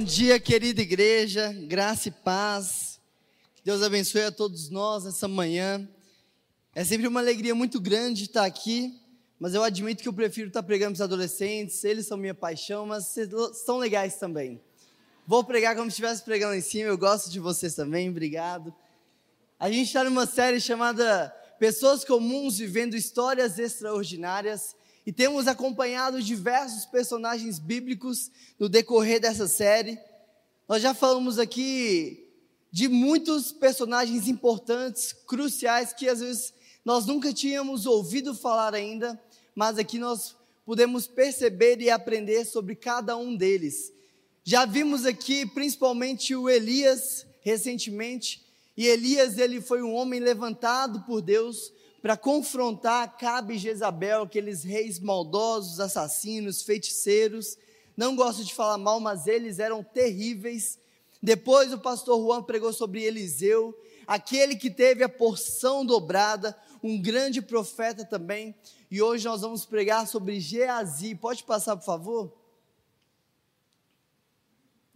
Bom dia, querida igreja, graça e paz. Que Deus abençoe a todos nós nessa manhã. É sempre uma alegria muito grande estar aqui, mas eu admito que eu prefiro estar pregando para os adolescentes, eles são minha paixão, mas são legais também. Vou pregar como se estivesse pregando em cima, eu gosto de vocês também, obrigado. A gente está numa série chamada Pessoas Comuns Vivendo Histórias Extraordinárias e temos acompanhado diversos personagens bíblicos no decorrer dessa série. Nós já falamos aqui de muitos personagens importantes, cruciais, que às vezes nós nunca tínhamos ouvido falar ainda, mas aqui nós podemos perceber e aprender sobre cada um deles. Já vimos aqui principalmente o Elias recentemente, e Elias ele foi um homem levantado por Deus para confrontar Cabe e Jezabel, aqueles reis maldosos, assassinos, feiticeiros. Não gosto de falar mal, mas eles eram terríveis. Depois o pastor Juan pregou sobre Eliseu, aquele que teve a porção dobrada, um grande profeta também. E hoje nós vamos pregar sobre Geazi. Pode passar, por favor?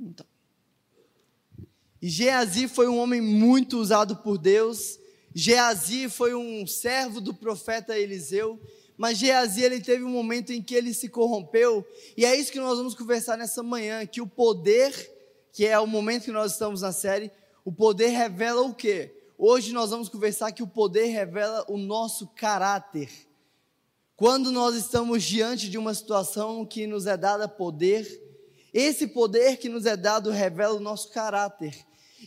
Então. E Geazi foi um homem muito usado por Deus Geazi foi um servo do profeta Eliseu, mas Geazi ele teve um momento em que ele se corrompeu, e é isso que nós vamos conversar nessa manhã, que o poder, que é o momento que nós estamos na série, o poder revela o quê? Hoje nós vamos conversar que o poder revela o nosso caráter. Quando nós estamos diante de uma situação que nos é dada poder, esse poder que nos é dado revela o nosso caráter.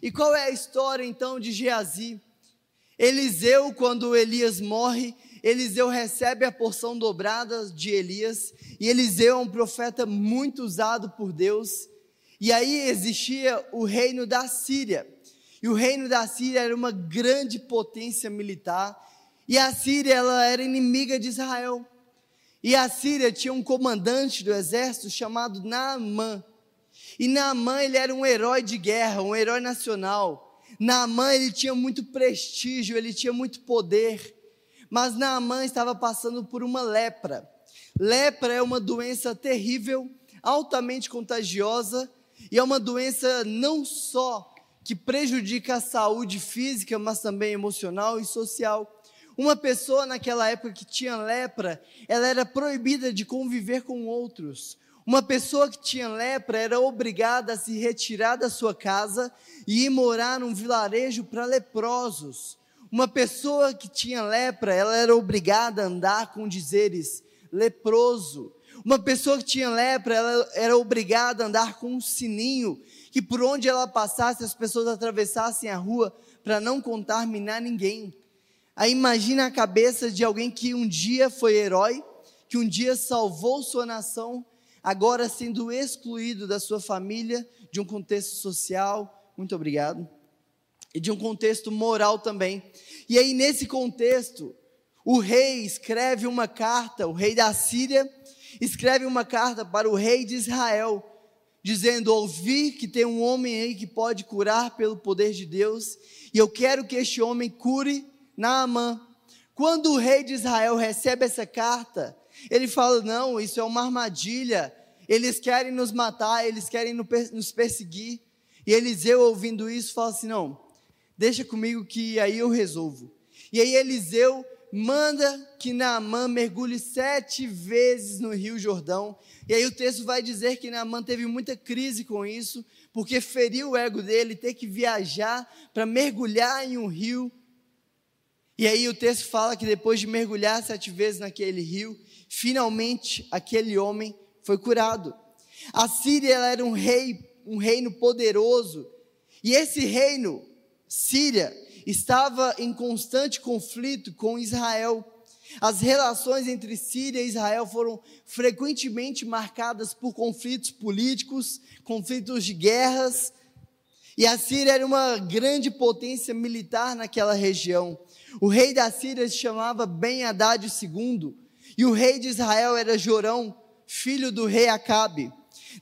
E qual é a história então de Geazi? Eliseu, quando Elias morre, Eliseu recebe a porção dobrada de Elias, e Eliseu é um profeta muito usado por Deus. E aí existia o reino da Síria. E o reino da Síria era uma grande potência militar, e a Síria ela era inimiga de Israel. E a Síria tinha um comandante do exército chamado Naamã. E Naamã ele era um herói de guerra, um herói nacional. Naamã ele tinha muito prestígio, ele tinha muito poder, mas Naamã estava passando por uma lepra. Lepra é uma doença terrível, altamente contagiosa, e é uma doença não só que prejudica a saúde física, mas também emocional e social. Uma pessoa naquela época que tinha lepra, ela era proibida de conviver com outros. Uma pessoa que tinha lepra era obrigada a se retirar da sua casa e ir morar num vilarejo para leprosos. Uma pessoa que tinha lepra, ela era obrigada a andar com dizeres leproso. Uma pessoa que tinha lepra, ela era obrigada a andar com um sininho, que por onde ela passasse, as pessoas atravessassem a rua para não contaminar ninguém. Aí imagina a cabeça de alguém que um dia foi herói, que um dia salvou sua nação, agora sendo excluído da sua família, de um contexto social, muito obrigado, e de um contexto moral também. E aí, nesse contexto, o rei escreve uma carta, o rei da Síria escreve uma carta para o rei de Israel, dizendo: Ouvi que tem um homem aí que pode curar pelo poder de Deus, e eu quero que este homem cure Naamã. Quando o rei de Israel recebe essa carta, ele fala: Não, isso é uma armadilha, eles querem nos matar, eles querem nos perseguir. E Eliseu, ouvindo isso, fala assim: não, deixa comigo que aí eu resolvo. E aí Eliseu manda que Naamã mergulhe sete vezes no rio Jordão. E aí o texto vai dizer que Naamã teve muita crise com isso, porque feriu o ego dele ter que viajar para mergulhar em um rio. E aí o texto fala que depois de mergulhar sete vezes naquele rio, finalmente aquele homem foi curado. A Síria era um rei, um reino poderoso, e esse reino, Síria, estava em constante conflito com Israel. As relações entre Síria e Israel foram frequentemente marcadas por conflitos políticos, conflitos de guerras, e a Síria era uma grande potência militar naquela região. O rei da Síria se chamava Ben-Hadad II, e o rei de Israel era Jorão, filho do rei Acabe.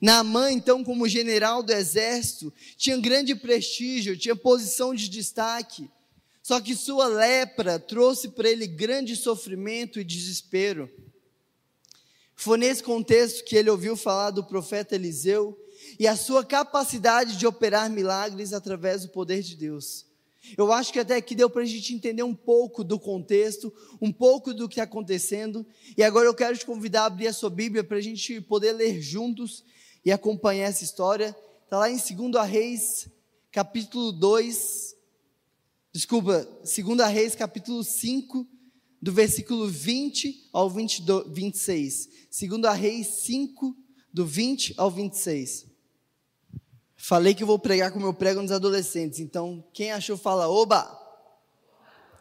Naamã, então, como general do exército, tinha grande prestígio, tinha posição de destaque. Só que sua lepra trouxe para ele grande sofrimento e desespero. Foi nesse contexto que ele ouviu falar do profeta Eliseu, e a sua capacidade de operar milagres através do poder de Deus. Eu acho que até aqui deu para a gente entender um pouco do contexto, um pouco do que está acontecendo. E agora eu quero te convidar a abrir a sua Bíblia para a gente poder ler juntos e acompanhar essa história. Está lá em 2 Reis, capítulo 2. Desculpa, 2 Reis, capítulo 5, do versículo 20 ao 22, 26. 2 Reis 5, do 20 ao 26. Falei que vou pregar como eu prego nos adolescentes. Então, quem achou, fala oba.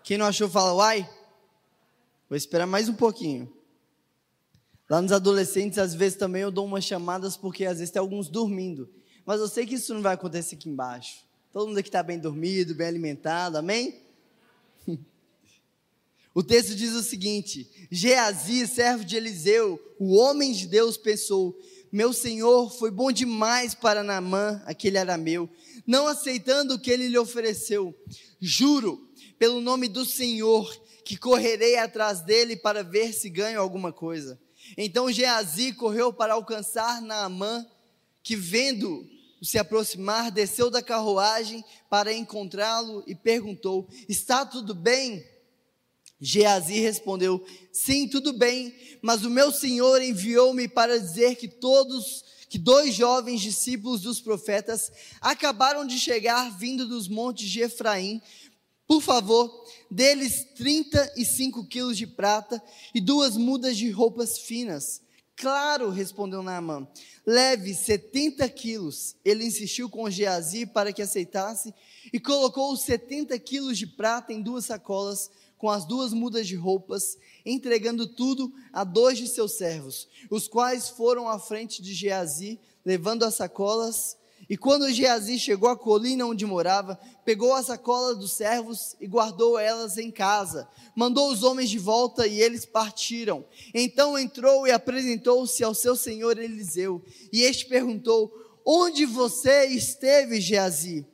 Quem não achou, fala uai. Vou esperar mais um pouquinho. Lá nos adolescentes, às vezes também eu dou umas chamadas, porque às vezes tem alguns dormindo. Mas eu sei que isso não vai acontecer aqui embaixo. Todo mundo aqui está bem dormido, bem alimentado, amém? O texto diz o seguinte: Geazi, servo de Eliseu, o homem de Deus, pensou: Meu senhor foi bom demais para Naamã, aquele arameu, não aceitando o que ele lhe ofereceu. Juro, pelo nome do Senhor, que correrei atrás dele para ver se ganho alguma coisa. Então Geazi correu para alcançar Naamã, que vendo se aproximar, desceu da carruagem para encontrá-lo e perguntou: Está tudo bem? Geazi respondeu: Sim, tudo bem, mas o meu senhor enviou-me para dizer que todos, que dois jovens discípulos dos profetas acabaram de chegar vindo dos montes de Efraim. Por favor, deles 35 quilos de prata e duas mudas de roupas finas. Claro, respondeu Naamã, leve 70 quilos. Ele insistiu com Geazi para que aceitasse e colocou os 70 quilos de prata em duas sacolas com as duas mudas de roupas, entregando tudo a dois de seus servos, os quais foram à frente de Geazi, levando as sacolas. E quando Geazi chegou à colina onde morava, pegou a sacola dos servos e guardou elas em casa. Mandou os homens de volta e eles partiram. Então entrou e apresentou-se ao seu senhor Eliseu. E este perguntou: Onde você esteve, Geazi?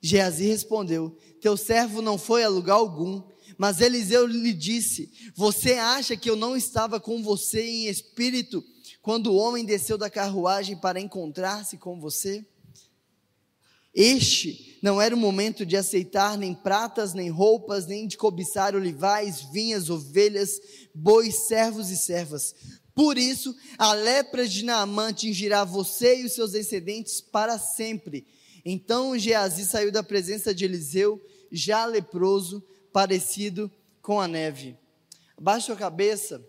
Geazi respondeu: Teu servo não foi a lugar algum. Mas Eliseu lhe disse: Você acha que eu não estava com você em espírito quando o homem desceu da carruagem para encontrar-se com você? Este não era o momento de aceitar nem pratas, nem roupas, nem de cobiçar olivais, vinhas, ovelhas, bois, servos e servas. Por isso, a lepra de Naamã atingirá você e os seus descendentes para sempre então Geazi saiu da presença de Eliseu, já leproso, parecido com a neve. Abaixe sua cabeça,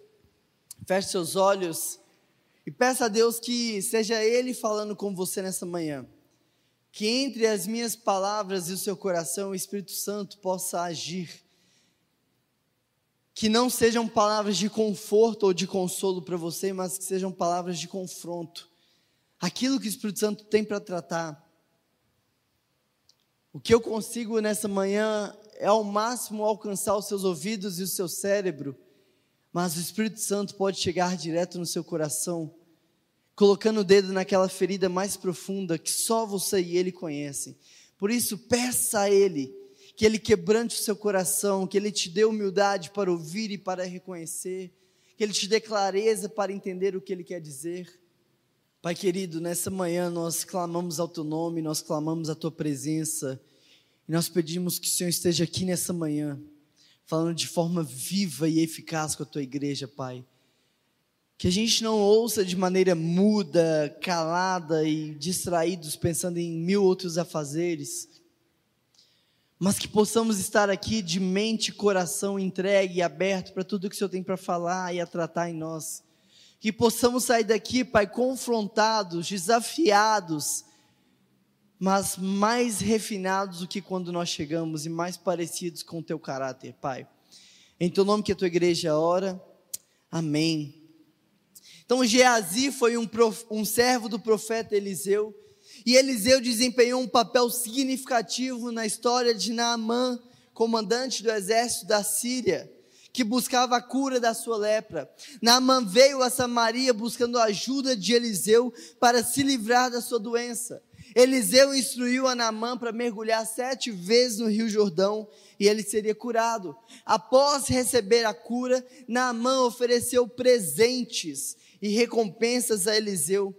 feche seus olhos e peça a Deus que seja Ele falando com você nessa manhã. Que entre as minhas palavras e o seu coração o Espírito Santo possa agir. Que não sejam palavras de conforto ou de consolo para você, mas que sejam palavras de confronto. Aquilo que o Espírito Santo tem para tratar o que eu consigo nessa manhã é ao máximo alcançar os seus ouvidos e o seu cérebro, mas o Espírito Santo pode chegar direto no seu coração, colocando o dedo naquela ferida mais profunda que só você e Ele conhecem. Por isso, peça a Ele que Ele quebrante o seu coração, que Ele te dê humildade para ouvir e para reconhecer, que Ele te dê clareza para entender o que Ele quer dizer. Pai querido, nessa manhã nós clamamos ao Teu nome, nós clamamos a Tua presença, e nós pedimos que o Senhor esteja aqui nessa manhã, falando de forma viva e eficaz com a Tua igreja, Pai. Que a gente não ouça de maneira muda, calada e distraídos, pensando em mil outros afazeres, mas que possamos estar aqui de mente e coração entregue e aberto para tudo que o Senhor tem para falar e a tratar em nós que possamos sair daqui, Pai, confrontados, desafiados, mas mais refinados do que quando nós chegamos e mais parecidos com o teu caráter, Pai. Em teu nome que a tua igreja ora. Amém. Então Geazi foi um, prof, um servo do profeta Eliseu, e Eliseu desempenhou um papel significativo na história de Naamã, comandante do exército da Síria que buscava a cura da sua lepra. Naamã veio a Samaria buscando a ajuda de Eliseu para se livrar da sua doença. Eliseu instruiu a para mergulhar sete vezes no Rio Jordão e ele seria curado. Após receber a cura, Naamã ofereceu presentes e recompensas a Eliseu,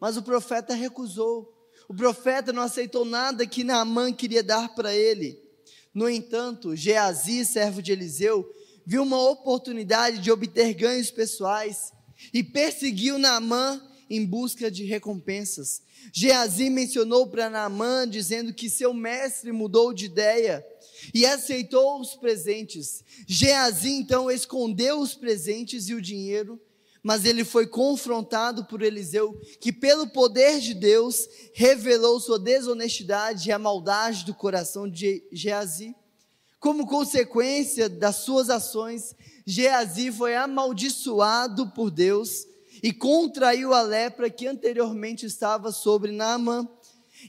mas o profeta recusou. O profeta não aceitou nada que Naamã queria dar para ele. No entanto, Geazi, servo de Eliseu, viu uma oportunidade de obter ganhos pessoais e perseguiu Naamã em busca de recompensas. Geazi mencionou para Naamã, dizendo que seu mestre mudou de ideia e aceitou os presentes. Geazi então escondeu os presentes e o dinheiro, mas ele foi confrontado por Eliseu, que pelo poder de Deus revelou sua desonestidade e a maldade do coração de Geazi. Como consequência das suas ações, Geazi foi amaldiçoado por Deus e contraiu a lepra que anteriormente estava sobre Naamã.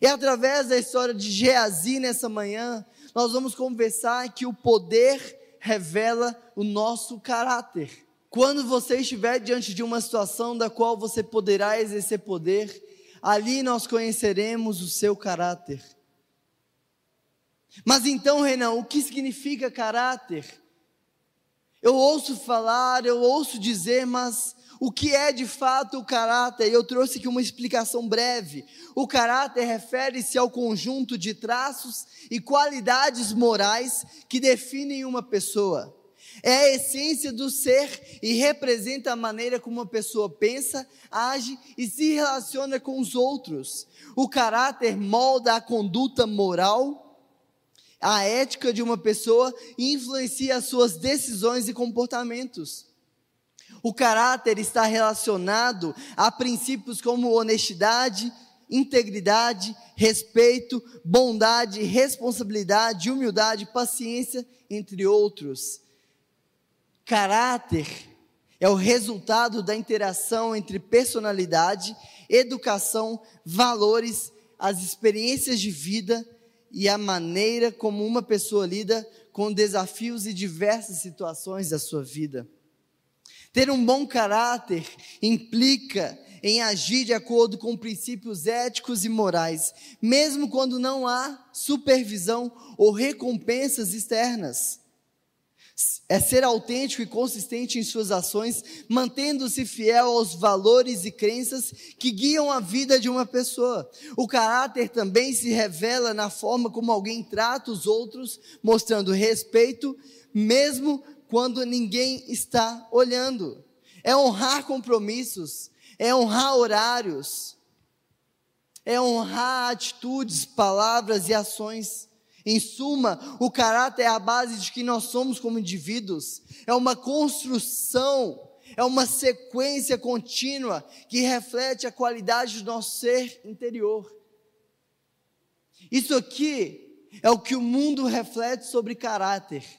E através da história de Geazi nessa manhã, nós vamos conversar que o poder revela o nosso caráter. Quando você estiver diante de uma situação da qual você poderá exercer poder, ali nós conheceremos o seu caráter. Mas então, Renan, o que significa caráter? Eu ouço falar, eu ouço dizer, mas o que é de fato o caráter? Eu trouxe aqui uma explicação breve. O caráter refere-se ao conjunto de traços e qualidades morais que definem uma pessoa. É a essência do ser e representa a maneira como uma pessoa pensa, age e se relaciona com os outros. O caráter molda a conduta moral, a ética de uma pessoa e influencia as suas decisões e comportamentos. O caráter está relacionado a princípios como honestidade, integridade, respeito, bondade, responsabilidade, humildade, paciência, entre outros. Caráter é o resultado da interação entre personalidade, educação, valores, as experiências de vida e a maneira como uma pessoa lida com desafios e diversas situações da sua vida. Ter um bom caráter implica em agir de acordo com princípios éticos e morais, mesmo quando não há supervisão ou recompensas externas. É ser autêntico e consistente em suas ações, mantendo-se fiel aos valores e crenças que guiam a vida de uma pessoa. O caráter também se revela na forma como alguém trata os outros, mostrando respeito, mesmo quando ninguém está olhando. É honrar compromissos, é honrar horários, é honrar atitudes, palavras e ações. Em suma, o caráter é a base de quem nós somos como indivíduos, é uma construção, é uma sequência contínua que reflete a qualidade do nosso ser interior. Isso aqui é o que o mundo reflete sobre caráter.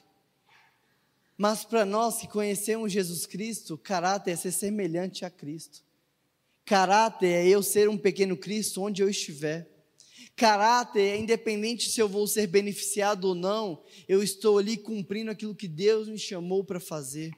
Mas para nós que conhecemos Jesus Cristo, caráter é ser semelhante a Cristo. Caráter é eu ser um pequeno Cristo onde eu estiver. Caráter é independente se eu vou ser beneficiado ou não, eu estou ali cumprindo aquilo que Deus me chamou para fazer.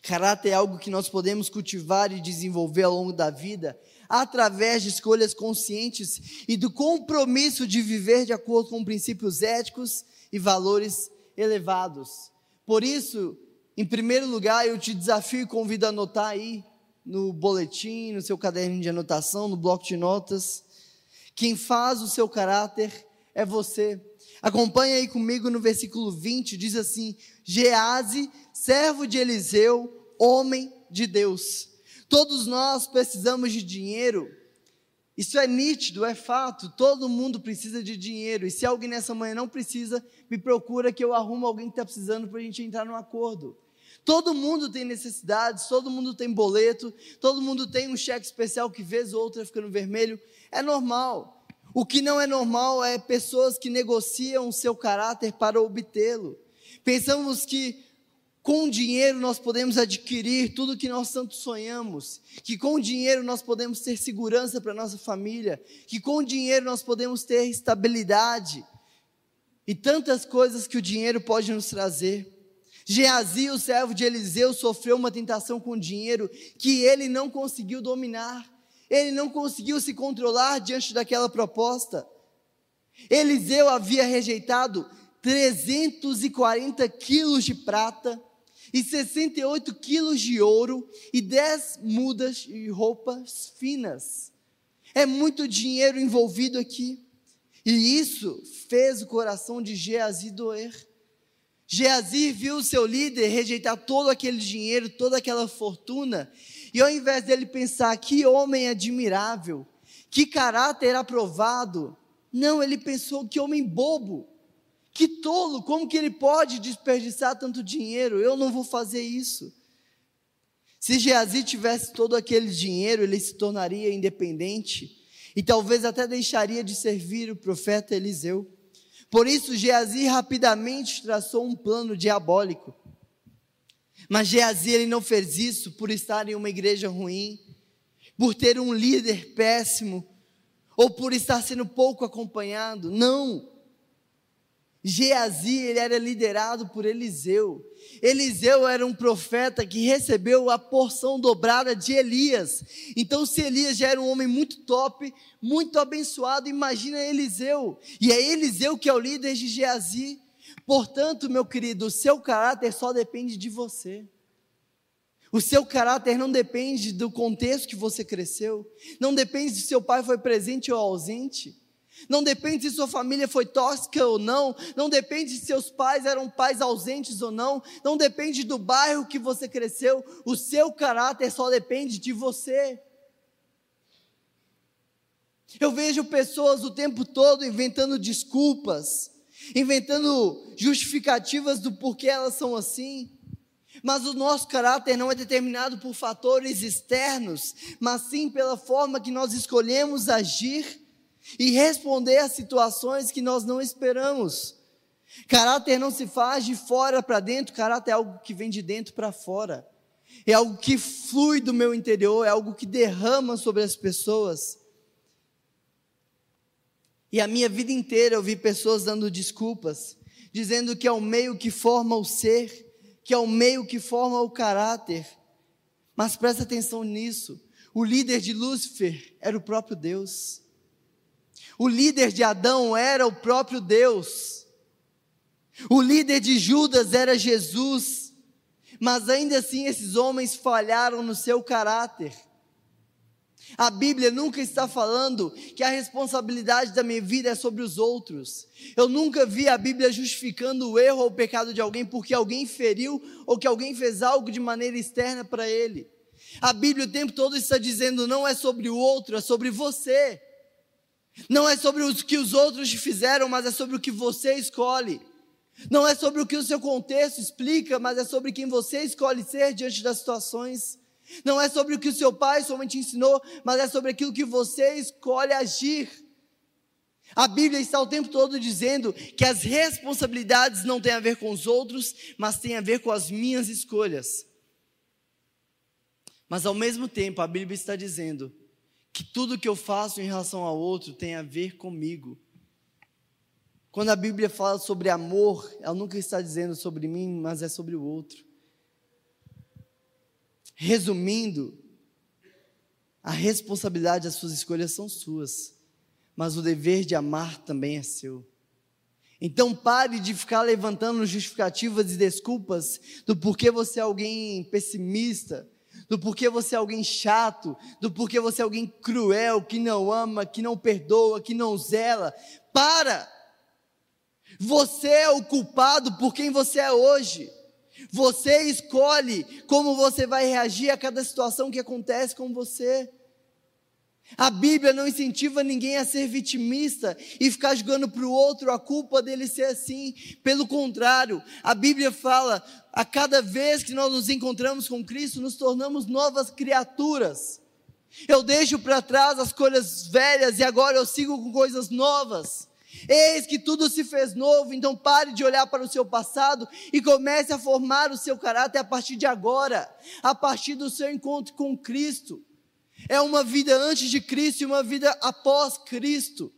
Caráter é algo que nós podemos cultivar e desenvolver ao longo da vida, através de escolhas conscientes e do compromisso de viver de acordo com princípios éticos e valores elevados. Por isso, em primeiro lugar, eu te desafio e convido a anotar aí no boletim, no seu caderno de anotação, no bloco de notas. Quem faz o seu caráter é você. Acompanhe aí comigo no versículo 20, diz assim: Gease, servo de Eliseu, homem de Deus. Todos nós precisamos de dinheiro isso é nítido, é fato. Todo mundo precisa de dinheiro. E se alguém nessa manhã não precisa, me procura que eu arrumo alguém que está precisando para a gente entrar num acordo. Todo mundo tem necessidades, todo mundo tem boleto, todo mundo tem um cheque especial que vez ou outra fica no vermelho. É normal. O que não é normal é pessoas que negociam o seu caráter para obtê-lo. Pensamos que com dinheiro nós podemos adquirir tudo que nós tanto sonhamos, que com dinheiro nós podemos ter segurança para nossa família, que com dinheiro nós podemos ter estabilidade e tantas coisas que o dinheiro pode nos trazer. Geazi, o servo de Eliseu, sofreu uma tentação com dinheiro que ele não conseguiu dominar, ele não conseguiu se controlar diante daquela proposta. Eliseu havia rejeitado 340 quilos de prata e 68 quilos de ouro e 10 mudas de roupas finas. É muito dinheiro envolvido aqui. E isso fez o coração de Geazi doer. Geazi viu seu líder rejeitar todo aquele dinheiro, toda aquela fortuna, e ao invés dele pensar que homem admirável, que caráter aprovado, não, ele pensou que homem bobo, que tolo, como que ele pode desperdiçar tanto dinheiro? Eu não vou fazer isso. Se Geazi tivesse todo aquele dinheiro, ele se tornaria independente e talvez até deixaria de servir o profeta Eliseu. Por isso, Geazi rapidamente traçou um plano diabólico. Mas Geazi ele não fez isso por estar em uma igreja ruim, por ter um líder péssimo, ou por estar sendo pouco acompanhado. Não. Geazi, ele era liderado por Eliseu. Eliseu era um profeta que recebeu a porção dobrada de Elias. Então, se Elias já era um homem muito top, muito abençoado, imagina Eliseu. E é Eliseu que é o líder de Geazi. Portanto, meu querido, o seu caráter só depende de você. O seu caráter não depende do contexto que você cresceu, não depende se seu pai foi presente ou ausente. Não depende se sua família foi tóxica ou não, não depende se seus pais eram pais ausentes ou não, não depende do bairro que você cresceu, o seu caráter só depende de você. Eu vejo pessoas o tempo todo inventando desculpas, inventando justificativas do porquê elas são assim. Mas o nosso caráter não é determinado por fatores externos, mas sim pela forma que nós escolhemos agir e responder a situações que nós não esperamos. Caráter não se faz de fora para dentro, caráter é algo que vem de dentro para fora. É algo que flui do meu interior, é algo que derrama sobre as pessoas. E a minha vida inteira eu vi pessoas dando desculpas, dizendo que é o meio que forma o ser, que é o meio que forma o caráter. Mas presta atenção nisso. O líder de Lúcifer era o próprio Deus. O líder de Adão era o próprio Deus. O líder de Judas era Jesus. Mas ainda assim esses homens falharam no seu caráter. A Bíblia nunca está falando que a responsabilidade da minha vida é sobre os outros. Eu nunca vi a Bíblia justificando o erro ou o pecado de alguém porque alguém feriu ou que alguém fez algo de maneira externa para ele. A Bíblia o tempo todo está dizendo não é sobre o outro, é sobre você. Não é sobre o que os outros te fizeram, mas é sobre o que você escolhe. Não é sobre o que o seu contexto explica, mas é sobre quem você escolhe ser diante das situações. Não é sobre o que o seu pai somente ensinou, mas é sobre aquilo que você escolhe agir. A Bíblia está o tempo todo dizendo que as responsabilidades não têm a ver com os outros, mas têm a ver com as minhas escolhas. Mas ao mesmo tempo, a Bíblia está dizendo que tudo que eu faço em relação ao outro tem a ver comigo. Quando a Bíblia fala sobre amor, ela nunca está dizendo sobre mim, mas é sobre o outro. Resumindo, a responsabilidade das suas escolhas são suas, mas o dever de amar também é seu. Então pare de ficar levantando justificativas e desculpas do porquê você é alguém pessimista, do porquê você é alguém chato, do porquê você é alguém cruel, que não ama, que não perdoa, que não zela. Para! Você é o culpado por quem você é hoje. Você escolhe como você vai reagir a cada situação que acontece com você. A Bíblia não incentiva ninguém a ser vitimista e ficar jogando para o outro a culpa dele ser assim. Pelo contrário, a Bíblia fala: a cada vez que nós nos encontramos com Cristo, nos tornamos novas criaturas. Eu deixo para trás as coisas velhas e agora eu sigo com coisas novas. Eis que tudo se fez novo, então pare de olhar para o seu passado e comece a formar o seu caráter a partir de agora, a partir do seu encontro com Cristo. É uma vida antes de Cristo e uma vida após Cristo.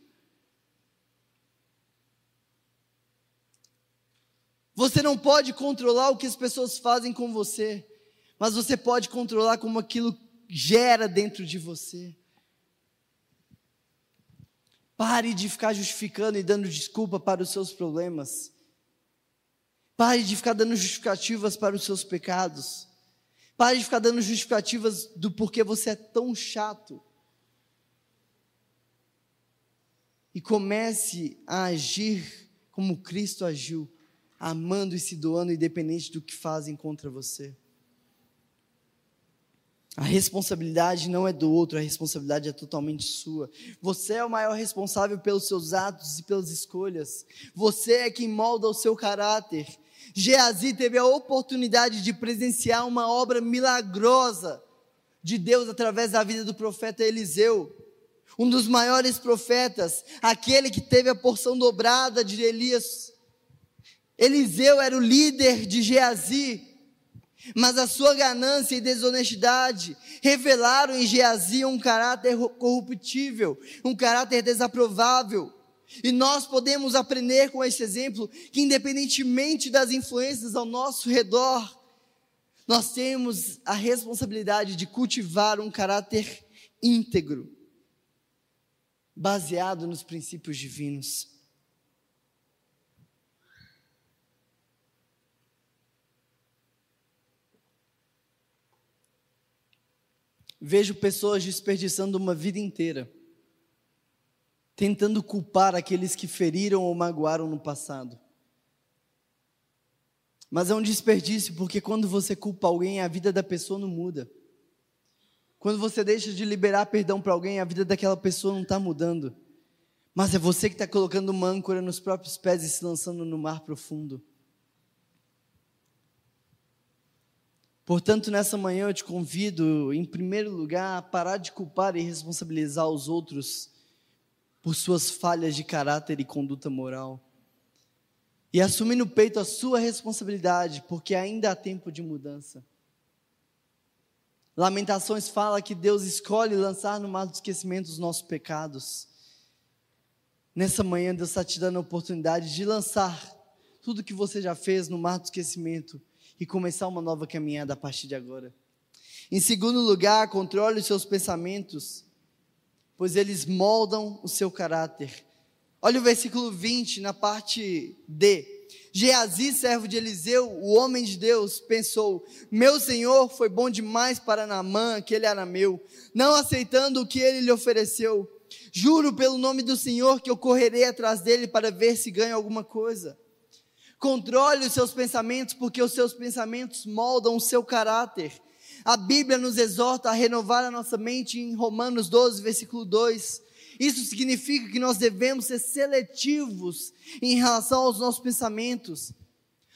Você não pode controlar o que as pessoas fazem com você, mas você pode controlar como aquilo gera dentro de você. Pare de ficar justificando e dando desculpa para os seus problemas. Pare de ficar dando justificativas para os seus pecados. Pare de ficar dando justificativas do porquê você é tão chato. E comece a agir como Cristo agiu, amando e se doando, independente do que fazem contra você. A responsabilidade não é do outro, a responsabilidade é totalmente sua. Você é o maior responsável pelos seus atos e pelas escolhas. Você é quem molda o seu caráter. Geazi teve a oportunidade de presenciar uma obra milagrosa de Deus através da vida do profeta Eliseu, um dos maiores profetas, aquele que teve a porção dobrada de Elias. Eliseu era o líder de Geazi, mas a sua ganância e desonestidade revelaram em Geazi um caráter corruptível, um caráter desaprovável. E nós podemos aprender com este exemplo que, independentemente das influências ao nosso redor, nós temos a responsabilidade de cultivar um caráter íntegro, baseado nos princípios divinos. Vejo pessoas desperdiçando uma vida inteira, tentando culpar aqueles que feriram ou magoaram no passado. Mas é um desperdício, porque quando você culpa alguém, a vida da pessoa não muda. Quando você deixa de liberar perdão para alguém, a vida daquela pessoa não está mudando. Mas é você que está colocando uma âncora nos próprios pés e se lançando no mar profundo. Portanto, nessa manhã eu te convido, em primeiro lugar, a parar de culpar e responsabilizar os outros por suas falhas de caráter e conduta moral. E assumir no peito a sua responsabilidade, porque ainda há tempo de mudança. Lamentações fala que Deus escolhe lançar no mar do esquecimento os nossos pecados. Nessa manhã, Deus está te dando a oportunidade de lançar tudo que você já fez no mar do esquecimento e começar uma nova caminhada a partir de agora. Em segundo lugar, controle os seus pensamentos, pois eles moldam o seu caráter. Olha o versículo 20, na parte D. Geazi, servo de Eliseu, o homem de Deus, pensou: Meu senhor foi bom demais para Naamã, que ele era meu, não aceitando o que ele lhe ofereceu. Juro pelo nome do Senhor que eu correrei atrás dele para ver se ganho alguma coisa. Controle os seus pensamentos, porque os seus pensamentos moldam o seu caráter. A Bíblia nos exorta a renovar a nossa mente em Romanos 12, versículo 2. Isso significa que nós devemos ser seletivos em relação aos nossos pensamentos.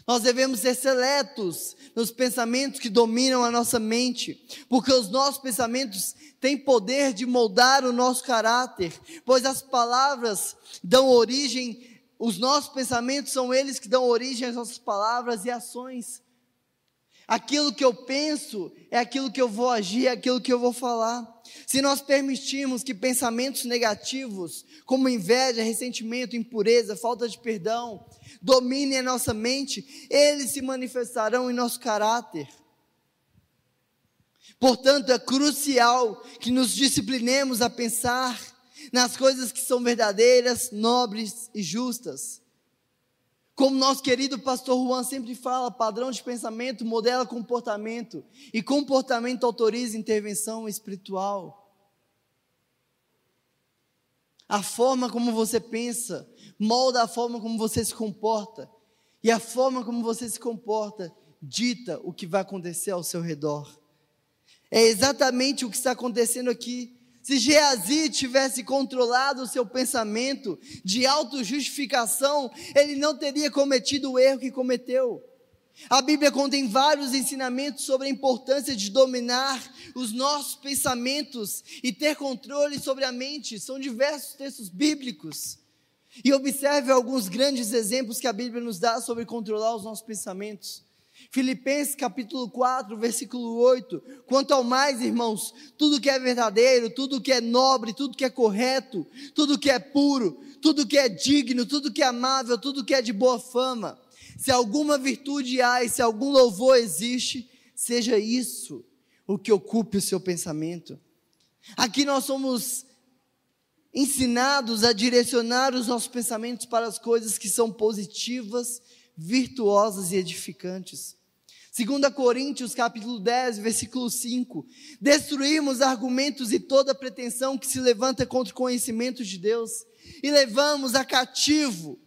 Nós devemos ser seletos nos pensamentos que dominam a nossa mente, porque os nossos pensamentos têm poder de moldar o nosso caráter, pois as palavras dão origem os nossos pensamentos são eles que dão origem às nossas palavras e ações. Aquilo que eu penso é aquilo que eu vou agir, é aquilo que eu vou falar. Se nós permitirmos que pensamentos negativos, como inveja, ressentimento, impureza, falta de perdão, dominem a nossa mente, eles se manifestarão em nosso caráter. Portanto, é crucial que nos disciplinemos a pensar nas coisas que são verdadeiras, nobres e justas. Como nosso querido pastor Juan sempre fala, padrão de pensamento modela comportamento, e comportamento autoriza intervenção espiritual. A forma como você pensa molda a forma como você se comporta, e a forma como você se comporta dita o que vai acontecer ao seu redor. É exatamente o que está acontecendo aqui se Geazi tivesse controlado o seu pensamento de autojustificação, ele não teria cometido o erro que cometeu. A Bíblia contém vários ensinamentos sobre a importância de dominar os nossos pensamentos e ter controle sobre a mente. São diversos textos bíblicos. E observe alguns grandes exemplos que a Bíblia nos dá sobre controlar os nossos pensamentos. Filipenses capítulo 4, versículo 8. Quanto ao mais, irmãos, tudo que é verdadeiro, tudo que é nobre, tudo que é correto, tudo que é puro, tudo que é digno, tudo que é amável, tudo que é de boa fama. Se alguma virtude há e se algum louvor existe, seja isso o que ocupe o seu pensamento. Aqui nós somos ensinados a direcionar os nossos pensamentos para as coisas que são positivas, virtuosas e edificantes. 2 Coríntios capítulo 10, versículo 5. Destruímos argumentos e toda pretensão que se levanta contra o conhecimento de Deus e levamos a cativo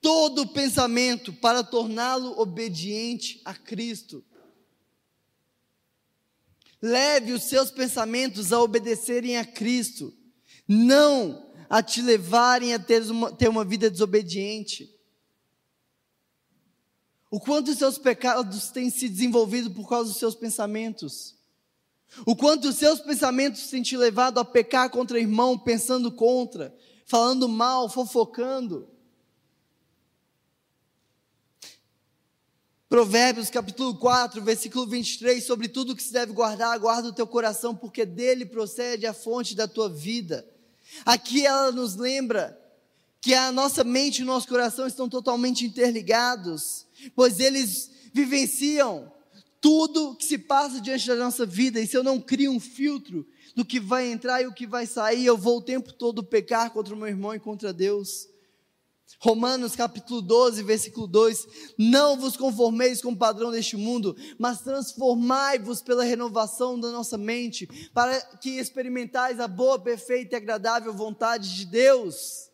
todo pensamento para torná-lo obediente a Cristo. Leve os seus pensamentos a obedecerem a Cristo, não a te levarem a ter uma, ter uma vida desobediente. O quanto os seus pecados têm se desenvolvido por causa dos seus pensamentos. O quanto os seus pensamentos têm te levado a pecar contra o irmão, pensando contra, falando mal, fofocando. Provérbios capítulo 4, versículo 23, sobre tudo que se deve guardar, guarda o teu coração, porque dele procede a fonte da tua vida. Aqui ela nos lembra que a nossa mente e o nosso coração estão totalmente interligados, pois eles vivenciam tudo que se passa diante da nossa vida, e se eu não crio um filtro do que vai entrar e o que vai sair, eu vou o tempo todo pecar contra o meu irmão e contra Deus. Romanos capítulo 12, versículo 2: Não vos conformeis com o padrão deste mundo, mas transformai-vos pela renovação da nossa mente, para que experimentais a boa, perfeita e agradável vontade de Deus.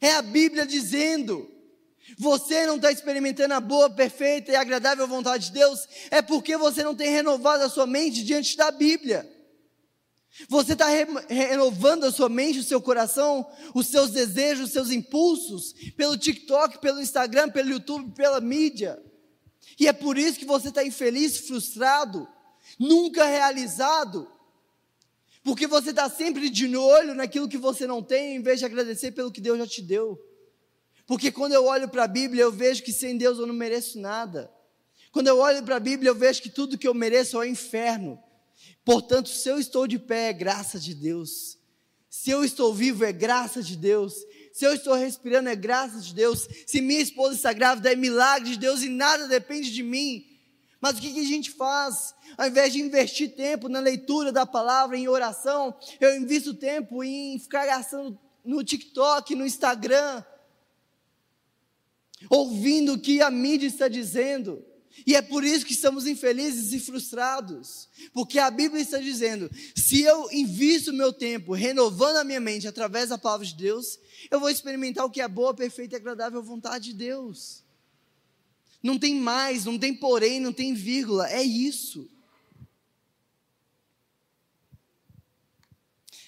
É a Bíblia dizendo: você não está experimentando a boa, perfeita e agradável vontade de Deus, é porque você não tem renovado a sua mente diante da Bíblia. Você está re renovando a sua mente, o seu coração, os seus desejos, os seus impulsos, pelo TikTok, pelo Instagram, pelo YouTube, pela mídia. E é por isso que você está infeliz, frustrado, nunca realizado, porque você está sempre de olho naquilo que você não tem, em vez de agradecer pelo que Deus já te deu. Porque quando eu olho para a Bíblia, eu vejo que sem Deus eu não mereço nada. Quando eu olho para a Bíblia, eu vejo que tudo que eu mereço é o inferno. Portanto, se eu estou de pé, é graça de Deus. Se eu estou vivo, é graça de Deus. Se eu estou respirando, é graça de Deus. Se minha esposa está grávida, é milagre de Deus e nada depende de mim. Mas o que, que a gente faz? Ao invés de investir tempo na leitura da palavra, em oração, eu invisto tempo em ficar gastando no TikTok, no Instagram, ouvindo o que a mídia está dizendo. E é por isso que estamos infelizes e frustrados, porque a Bíblia está dizendo: se eu invisto meu tempo renovando a minha mente através da palavra de Deus, eu vou experimentar o que é boa, perfeita e agradável vontade de Deus. Não tem mais, não tem porém, não tem vírgula, é isso.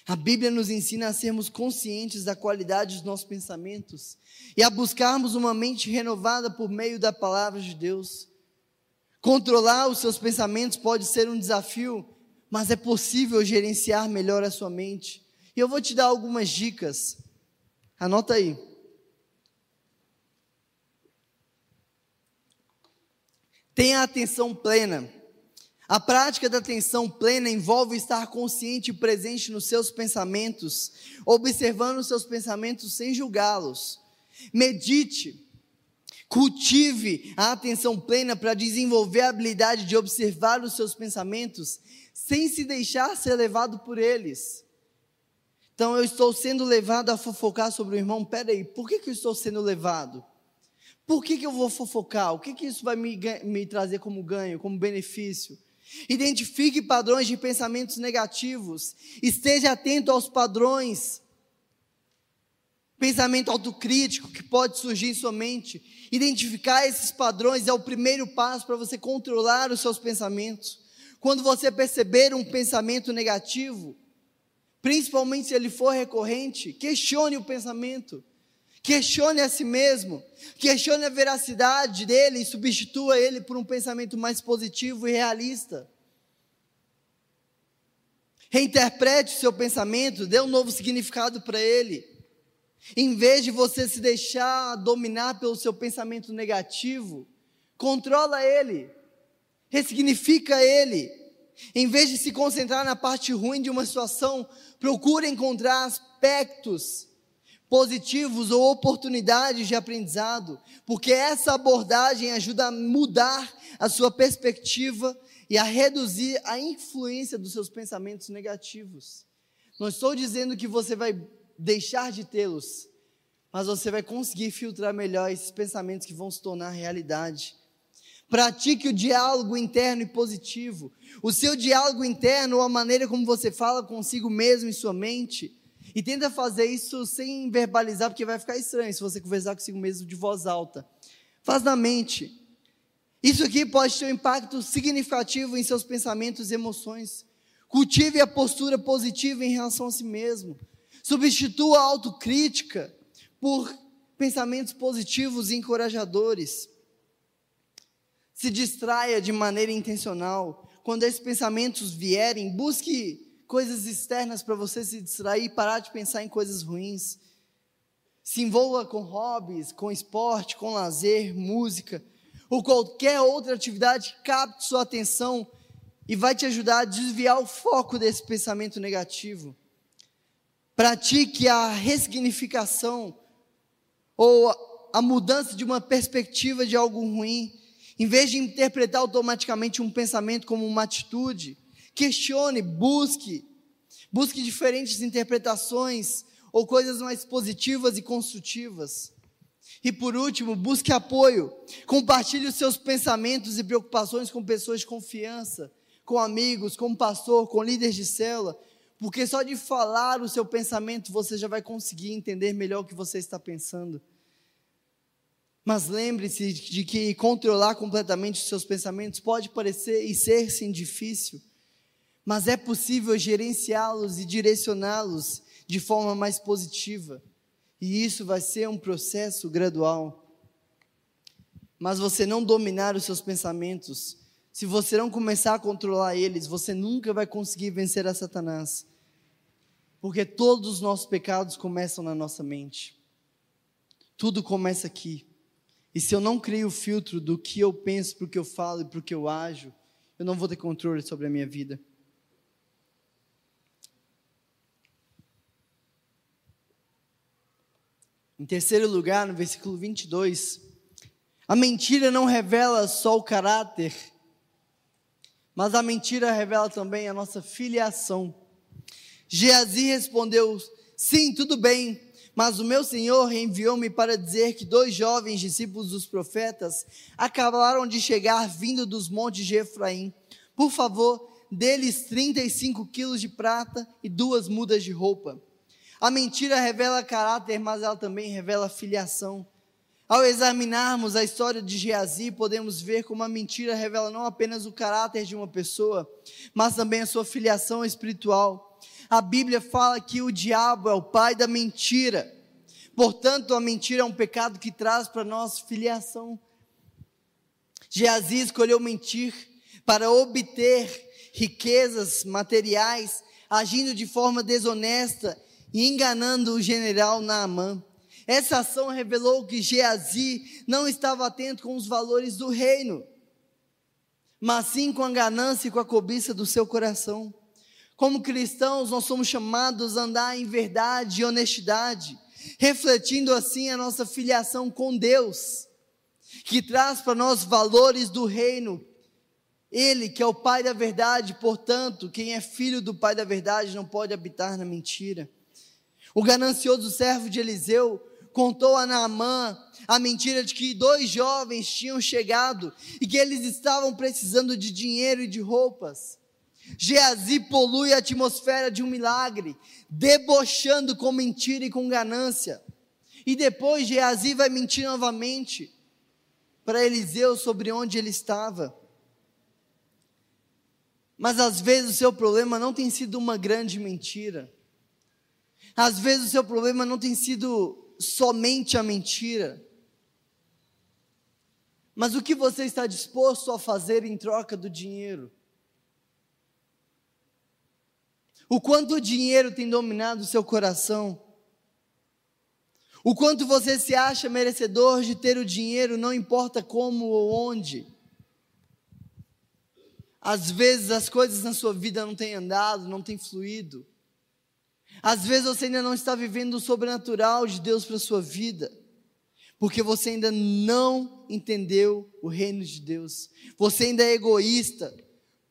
A Bíblia nos ensina a sermos conscientes da qualidade dos nossos pensamentos e a buscarmos uma mente renovada por meio da palavra de Deus. Controlar os seus pensamentos pode ser um desafio, mas é possível gerenciar melhor a sua mente. E eu vou te dar algumas dicas. Anota aí. Tenha atenção plena. A prática da atenção plena envolve estar consciente e presente nos seus pensamentos, observando os seus pensamentos sem julgá-los. Medite Cultive a atenção plena para desenvolver a habilidade de observar os seus pensamentos sem se deixar ser levado por eles. Então eu estou sendo levado a fofocar sobre o irmão. Peraí, por que, que eu estou sendo levado? Por que, que eu vou fofocar? O que, que isso vai me, me trazer como ganho, como benefício? Identifique padrões de pensamentos negativos. Esteja atento aos padrões pensamento autocrítico que pode surgir em sua mente. Identificar esses padrões é o primeiro passo para você controlar os seus pensamentos. Quando você perceber um pensamento negativo, principalmente se ele for recorrente, questione o pensamento. Questione a si mesmo, questione a veracidade dele e substitua ele por um pensamento mais positivo e realista. Reinterprete o seu pensamento, dê um novo significado para ele. Em vez de você se deixar dominar pelo seu pensamento negativo, controla ele, ressignifica ele. Em vez de se concentrar na parte ruim de uma situação, procure encontrar aspectos positivos ou oportunidades de aprendizado, porque essa abordagem ajuda a mudar a sua perspectiva e a reduzir a influência dos seus pensamentos negativos. Não estou dizendo que você vai deixar de tê-los, mas você vai conseguir filtrar melhor esses pensamentos que vão se tornar realidade. Pratique o diálogo interno e positivo. O seu diálogo interno, ou a maneira como você fala consigo mesmo em sua mente. E tenta fazer isso sem verbalizar, porque vai ficar estranho se você conversar consigo mesmo de voz alta. Faz na mente. Isso aqui pode ter um impacto significativo em seus pensamentos e emoções. Cultive a postura positiva em relação a si mesmo. Substitua a autocrítica por pensamentos positivos e encorajadores se distraia de maneira intencional. Quando esses pensamentos vierem, busque coisas externas para você se distrair parar de pensar em coisas ruins. Se envolva com hobbies, com esporte, com lazer, música ou qualquer outra atividade que capte sua atenção e vai te ajudar a desviar o foco desse pensamento negativo. Pratique a ressignificação ou a mudança de uma perspectiva de algo ruim em vez de interpretar automaticamente um pensamento como uma atitude, questione, busque, busque diferentes interpretações ou coisas mais positivas e construtivas. E por último, busque apoio. Compartilhe os seus pensamentos e preocupações com pessoas de confiança, com amigos, com pastor, com líderes de célula, porque só de falar o seu pensamento você já vai conseguir entender melhor o que você está pensando. Mas lembre-se de que controlar completamente os seus pensamentos pode parecer e ser sim difícil, mas é possível gerenciá-los e direcioná-los de forma mais positiva. E isso vai ser um processo gradual. Mas você não dominar os seus pensamentos, se você não começar a controlar eles, você nunca vai conseguir vencer a Satanás. Porque todos os nossos pecados começam na nossa mente. Tudo começa aqui. E se eu não crio o filtro do que eu penso, para o que eu falo e para o que eu ajo, eu não vou ter controle sobre a minha vida. Em terceiro lugar, no versículo 22, a mentira não revela só o caráter, mas a mentira revela também a nossa filiação. Geazi respondeu: Sim, tudo bem, mas o meu Senhor enviou-me para dizer que dois jovens discípulos dos profetas acabaram de chegar vindo dos montes de Efraim. Por favor, deles 35 quilos de prata e duas mudas de roupa. A mentira revela caráter, mas ela também revela filiação. Ao examinarmos a história de Geazi, podemos ver como a mentira revela não apenas o caráter de uma pessoa, mas também a sua filiação espiritual a Bíblia fala que o diabo é o pai da mentira. Portanto, a mentira é um pecado que traz para nós filiação. Geazi escolheu mentir para obter riquezas materiais, agindo de forma desonesta e enganando o general Naamã. Essa ação revelou que Geazi não estava atento com os valores do reino, mas sim com a ganância e com a cobiça do seu coração. Como cristãos, nós somos chamados a andar em verdade e honestidade, refletindo assim a nossa filiação com Deus, que traz para nós valores do reino. Ele, que é o Pai da verdade, portanto, quem é filho do Pai da verdade não pode habitar na mentira. O ganancioso servo de Eliseu contou a Naamã a mentira de que dois jovens tinham chegado e que eles estavam precisando de dinheiro e de roupas. Geazi polui a atmosfera de um milagre, debochando com mentira e com ganância. E depois Geazi vai mentir novamente para Eliseu sobre onde ele estava. Mas às vezes o seu problema não tem sido uma grande mentira. Às vezes o seu problema não tem sido somente a mentira. Mas o que você está disposto a fazer em troca do dinheiro? O quanto o dinheiro tem dominado o seu coração. O quanto você se acha merecedor de ter o dinheiro, não importa como ou onde. Às vezes as coisas na sua vida não têm andado, não têm fluído. Às vezes você ainda não está vivendo o sobrenatural de Deus para a sua vida, porque você ainda não entendeu o reino de Deus. Você ainda é egoísta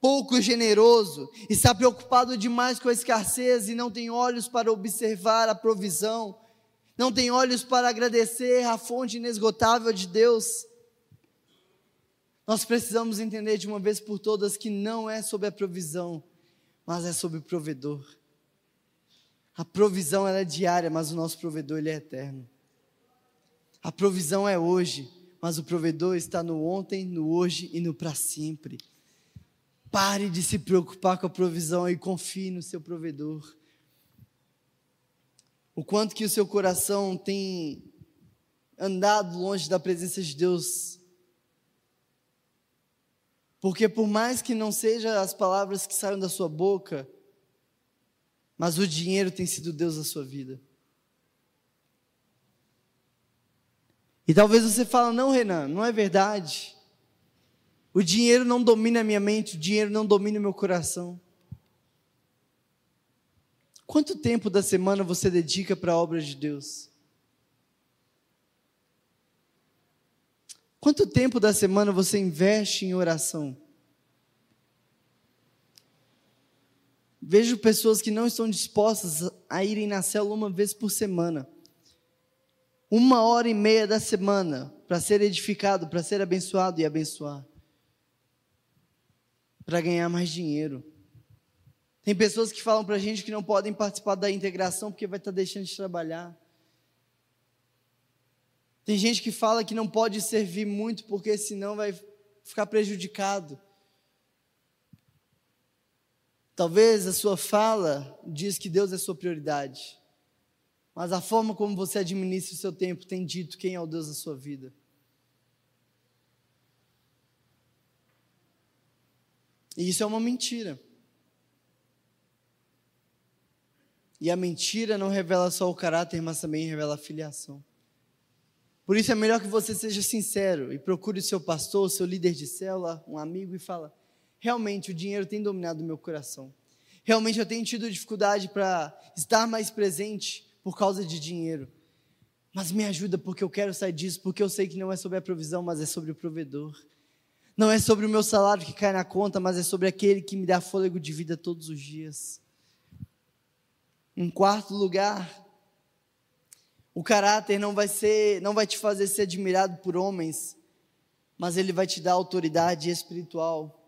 pouco generoso, está preocupado demais com a escassez e não tem olhos para observar a provisão. não tem olhos para agradecer a fonte inesgotável de Deus. Nós precisamos entender de uma vez por todas que não é sobre a provisão, mas é sobre o provedor. A provisão é diária, mas o nosso provedor ele é eterno. A provisão é hoje, mas o provedor está no ontem, no hoje e no para sempre. Pare de se preocupar com a provisão e confie no seu provedor o quanto que o seu coração tem andado longe da presença de Deus. Porque por mais que não sejam as palavras que saem da sua boca, mas o dinheiro tem sido Deus da sua vida. E talvez você fale, não, Renan, não é verdade. O dinheiro não domina a minha mente, o dinheiro não domina o meu coração. Quanto tempo da semana você dedica para a obra de Deus? Quanto tempo da semana você investe em oração? Vejo pessoas que não estão dispostas a irem na célula uma vez por semana. Uma hora e meia da semana para ser edificado, para ser abençoado e abençoar. Para ganhar mais dinheiro. Tem pessoas que falam para a gente que não podem participar da integração porque vai estar tá deixando de trabalhar. Tem gente que fala que não pode servir muito porque senão vai ficar prejudicado. Talvez a sua fala diz que Deus é sua prioridade, mas a forma como você administra o seu tempo tem dito quem é o Deus da sua vida. E isso é uma mentira. E a mentira não revela só o caráter, mas também revela a filiação. Por isso é melhor que você seja sincero e procure o seu pastor, o seu líder de célula, um amigo e fala: realmente o dinheiro tem dominado o meu coração. Realmente eu tenho tido dificuldade para estar mais presente por causa de dinheiro. Mas me ajuda porque eu quero sair disso, porque eu sei que não é sobre a provisão, mas é sobre o provedor. Não é sobre o meu salário que cai na conta, mas é sobre aquele que me dá fôlego de vida todos os dias. Em quarto lugar, o caráter não vai ser, não vai te fazer ser admirado por homens, mas ele vai te dar autoridade espiritual.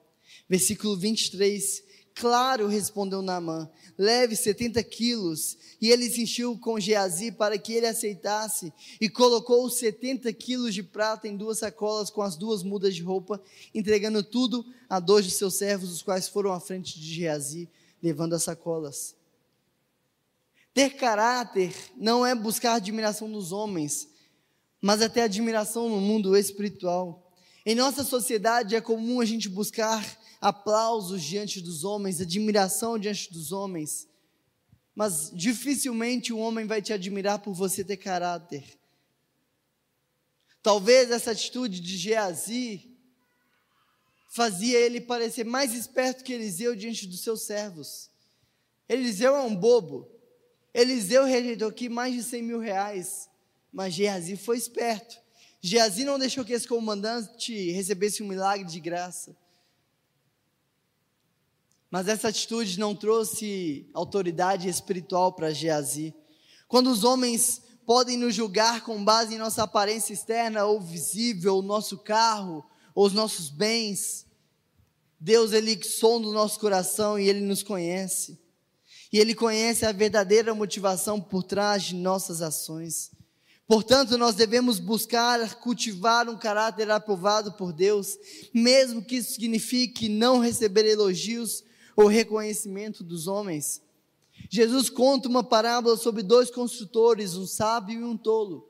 Versículo 23, claro, respondeu Naamã, leve 70 quilos, e ele se encheu com Geazi para que ele aceitasse, e colocou os 70 quilos de prata em duas sacolas com as duas mudas de roupa, entregando tudo a dois de seus servos, os quais foram à frente de Geazi, levando as sacolas. Ter caráter não é buscar admiração dos homens, mas é ter admiração no mundo espiritual. Em nossa sociedade é comum a gente buscar aplausos diante dos homens, admiração diante dos homens, mas dificilmente um homem vai te admirar por você ter caráter. Talvez essa atitude de Geazi fazia ele parecer mais esperto que Eliseu diante dos seus servos. Eliseu é um bobo, Eliseu rejeitou aqui mais de 100 mil reais, mas Geazi foi esperto. Geazi não deixou que esse comandante recebesse um milagre de graça. Mas essa atitude não trouxe autoridade espiritual para Geazi. Quando os homens podem nos julgar com base em nossa aparência externa ou visível, o nosso carro, ou os nossos bens, Deus ele sonda o nosso coração e ele nos conhece e Ele conhece a verdadeira motivação por trás de nossas ações. Portanto, nós devemos buscar cultivar um caráter aprovado por Deus, mesmo que isso signifique não receber elogios ou reconhecimento dos homens. Jesus conta uma parábola sobre dois construtores, um sábio e um tolo.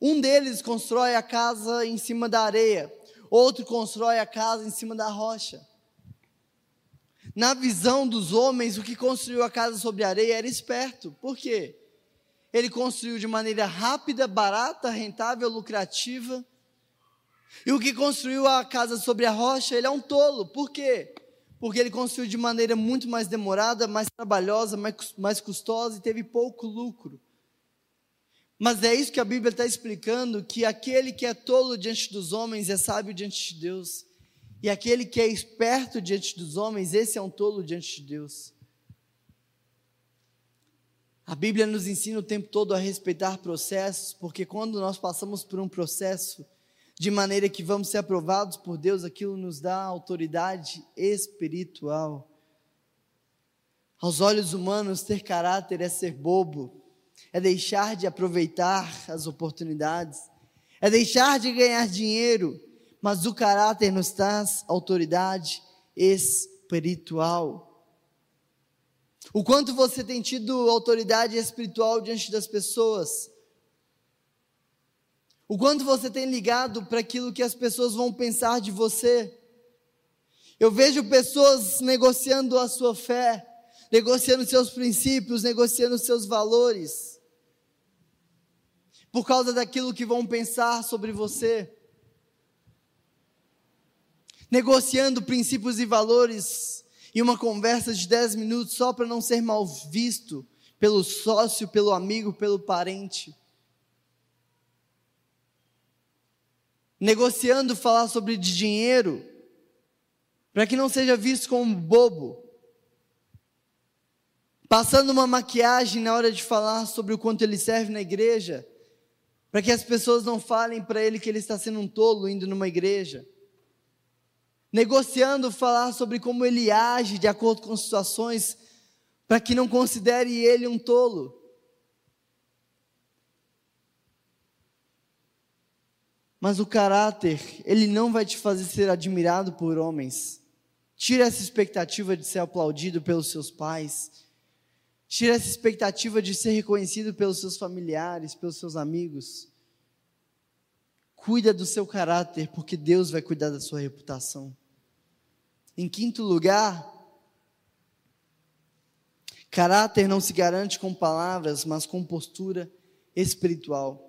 Um deles constrói a casa em cima da areia, outro constrói a casa em cima da rocha. Na visão dos homens, o que construiu a casa sobre a areia era esperto. Por quê? Ele construiu de maneira rápida, barata, rentável, lucrativa. E o que construiu a casa sobre a rocha, ele é um tolo. Por quê? Porque ele construiu de maneira muito mais demorada, mais trabalhosa, mais, mais custosa e teve pouco lucro. Mas é isso que a Bíblia está explicando: que aquele que é tolo diante dos homens é sábio diante de Deus. E aquele que é esperto diante dos homens, esse é um tolo diante de Deus. A Bíblia nos ensina o tempo todo a respeitar processos, porque quando nós passamos por um processo de maneira que vamos ser aprovados por Deus, aquilo nos dá autoridade espiritual. Aos olhos humanos, ter caráter é ser bobo, é deixar de aproveitar as oportunidades, é deixar de ganhar dinheiro, mas o caráter nos traz autoridade espiritual. O quanto você tem tido autoridade espiritual diante das pessoas. O quanto você tem ligado para aquilo que as pessoas vão pensar de você. Eu vejo pessoas negociando a sua fé, negociando seus princípios, negociando seus valores, por causa daquilo que vão pensar sobre você. Negociando princípios e valores em uma conversa de 10 minutos só para não ser mal visto pelo sócio, pelo amigo, pelo parente. Negociando falar sobre dinheiro para que não seja visto como bobo. Passando uma maquiagem na hora de falar sobre o quanto ele serve na igreja, para que as pessoas não falem para ele que ele está sendo um tolo indo numa igreja negociando falar sobre como ele age de acordo com situações, para que não considere ele um tolo. Mas o caráter, ele não vai te fazer ser admirado por homens. Tira essa expectativa de ser aplaudido pelos seus pais. Tira essa expectativa de ser reconhecido pelos seus familiares, pelos seus amigos. Cuida do seu caráter, porque Deus vai cuidar da sua reputação. Em quinto lugar, caráter não se garante com palavras, mas com postura espiritual.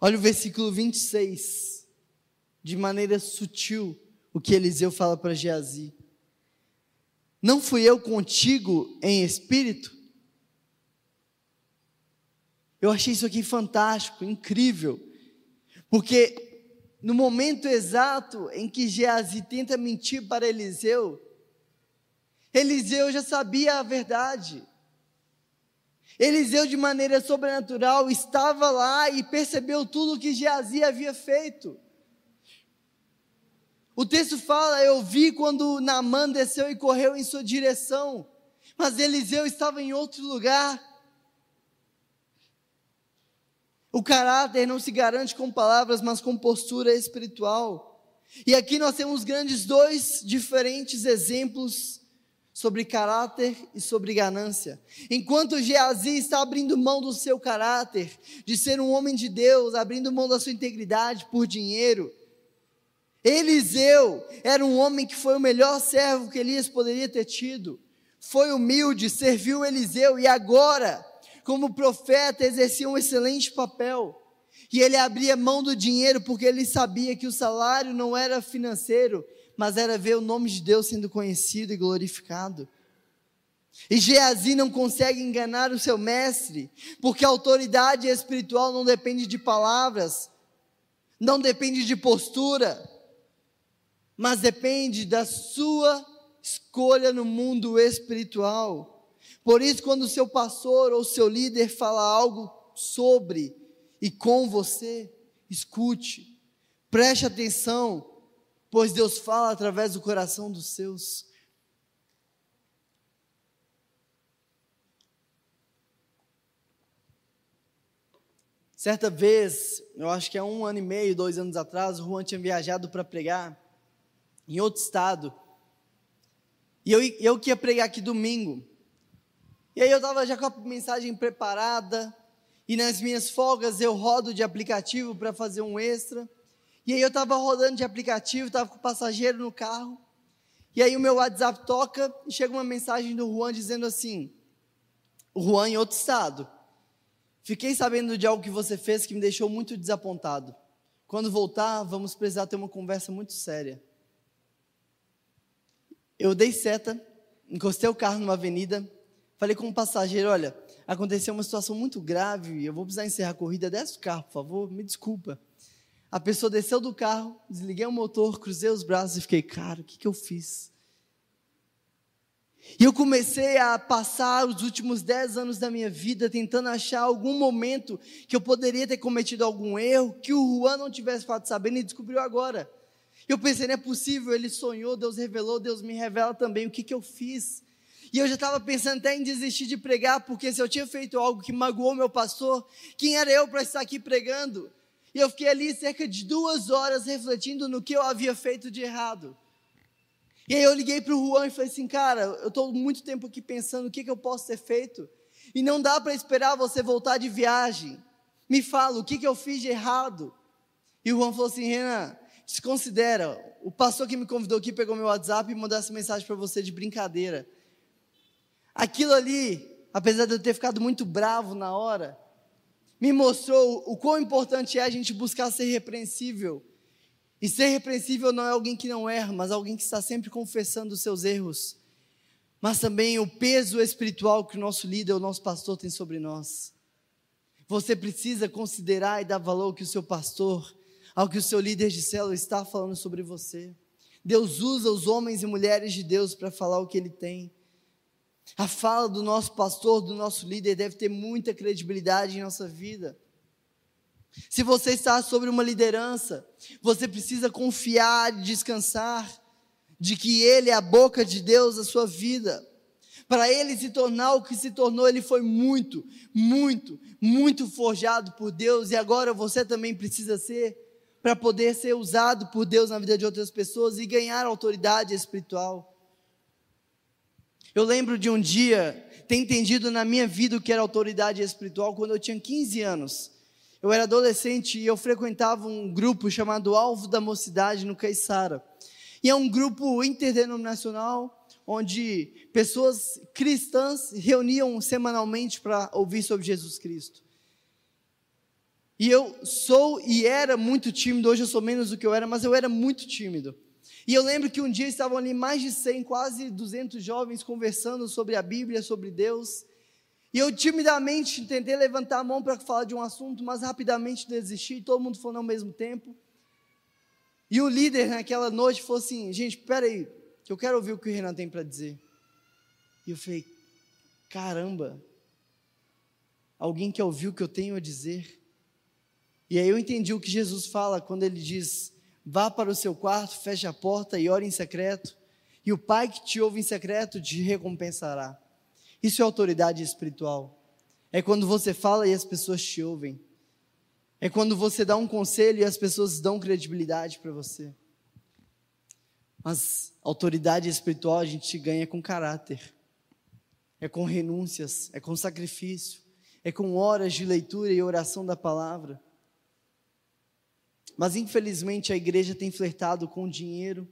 Olha o versículo 26, de maneira sutil, o que Eliseu fala para Geazi. Não fui eu contigo em espírito? Eu achei isso aqui fantástico, incrível, porque no momento exato em que Geazi tenta mentir para Eliseu, Eliseu já sabia a verdade. Eliseu, de maneira sobrenatural, estava lá e percebeu tudo o que Geazi havia feito. O texto fala: Eu vi quando Naamã desceu e correu em sua direção, mas Eliseu estava em outro lugar. O caráter não se garante com palavras, mas com postura espiritual. E aqui nós temos grandes dois diferentes exemplos sobre caráter e sobre ganância. Enquanto Geazi está abrindo mão do seu caráter, de ser um homem de Deus, abrindo mão da sua integridade por dinheiro, Eliseu era um homem que foi o melhor servo que Elias poderia ter tido. Foi humilde, serviu Eliseu e agora como profeta, exercia um excelente papel. E ele abria mão do dinheiro porque ele sabia que o salário não era financeiro, mas era ver o nome de Deus sendo conhecido e glorificado. E Geazi não consegue enganar o seu mestre, porque a autoridade espiritual não depende de palavras, não depende de postura, mas depende da sua escolha no mundo espiritual. Por isso, quando o seu pastor ou seu líder fala algo sobre e com você, escute, preste atenção, pois Deus fala através do coração dos seus. Certa vez, eu acho que há um ano e meio, dois anos atrás, o Juan tinha viajado para pregar em outro estado. E eu, eu que ia pregar aqui domingo. E aí eu estava já com a mensagem preparada, e nas minhas folgas eu rodo de aplicativo para fazer um extra. E aí eu estava rodando de aplicativo, estava com o passageiro no carro. E aí o meu WhatsApp toca e chega uma mensagem do Juan dizendo assim: O Juan em outro estado. Fiquei sabendo de algo que você fez que me deixou muito desapontado. Quando voltar, vamos precisar ter uma conversa muito séria. Eu dei seta, encostei o carro numa avenida, Falei com o um passageiro: olha, aconteceu uma situação muito grave, eu vou precisar encerrar a corrida, desce do carro, por favor, me desculpa. A pessoa desceu do carro, desliguei o motor, cruzei os braços e fiquei, cara, o que, que eu fiz? E eu comecei a passar os últimos dez anos da minha vida tentando achar algum momento que eu poderia ter cometido algum erro, que o Juan não tivesse ficado sabendo e descobriu agora. Eu pensei, não é possível, ele sonhou, Deus revelou, Deus me revela também o que, que eu fiz. E eu já estava pensando até em desistir de pregar, porque se eu tinha feito algo que magoou meu pastor, quem era eu para estar aqui pregando? E eu fiquei ali cerca de duas horas refletindo no que eu havia feito de errado. E aí eu liguei para o Juan e falei assim, cara, eu estou muito tempo aqui pensando o que, que eu posso ter feito. E não dá para esperar você voltar de viagem. Me fala, o que, que eu fiz de errado? E o Juan falou assim, Renan, se considera, o pastor que me convidou aqui pegou meu WhatsApp e mandou essa mensagem para você de brincadeira. Aquilo ali, apesar de eu ter ficado muito bravo na hora, me mostrou o quão importante é a gente buscar ser repreensível. E ser repreensível não é alguém que não erra, mas alguém que está sempre confessando os seus erros. Mas também o peso espiritual que o nosso líder, o nosso pastor tem sobre nós. Você precisa considerar e dar valor ao que o seu pastor, ao que o seu líder de célula está falando sobre você. Deus usa os homens e mulheres de Deus para falar o que ele tem. A fala do nosso pastor, do nosso líder, deve ter muita credibilidade em nossa vida. Se você está sobre uma liderança, você precisa confiar e descansar de que Ele é a boca de Deus na sua vida. Para ele se tornar o que se tornou, ele foi muito, muito, muito forjado por Deus e agora você também precisa ser para poder ser usado por Deus na vida de outras pessoas e ganhar autoridade espiritual. Eu lembro de um dia ter entendido na minha vida o que era autoridade espiritual quando eu tinha 15 anos. Eu era adolescente e eu frequentava um grupo chamado Alvo da Mocidade no Caiçara. E é um grupo interdenominacional onde pessoas cristãs reuniam semanalmente para ouvir sobre Jesus Cristo. E eu sou e era muito tímido, hoje eu sou menos do que eu era, mas eu era muito tímido. E eu lembro que um dia estavam ali mais de 100, quase 200 jovens conversando sobre a Bíblia, sobre Deus. E eu timidamente tentei levantar a mão para falar de um assunto, mas rapidamente desisti, todo mundo falou ao mesmo tempo. E o líder naquela noite falou assim: gente, peraí, que eu quero ouvir o que o Renan tem para dizer. E eu falei: caramba, alguém quer ouvir o que eu tenho a dizer? E aí eu entendi o que Jesus fala quando ele diz: Vá para o seu quarto, feche a porta e ore em secreto, e o Pai que te ouve em secreto te recompensará. Isso é autoridade espiritual. É quando você fala e as pessoas te ouvem. É quando você dá um conselho e as pessoas dão credibilidade para você. Mas autoridade espiritual a gente ganha com caráter, é com renúncias, é com sacrifício, é com horas de leitura e oração da palavra. Mas infelizmente a igreja tem flertado com dinheiro,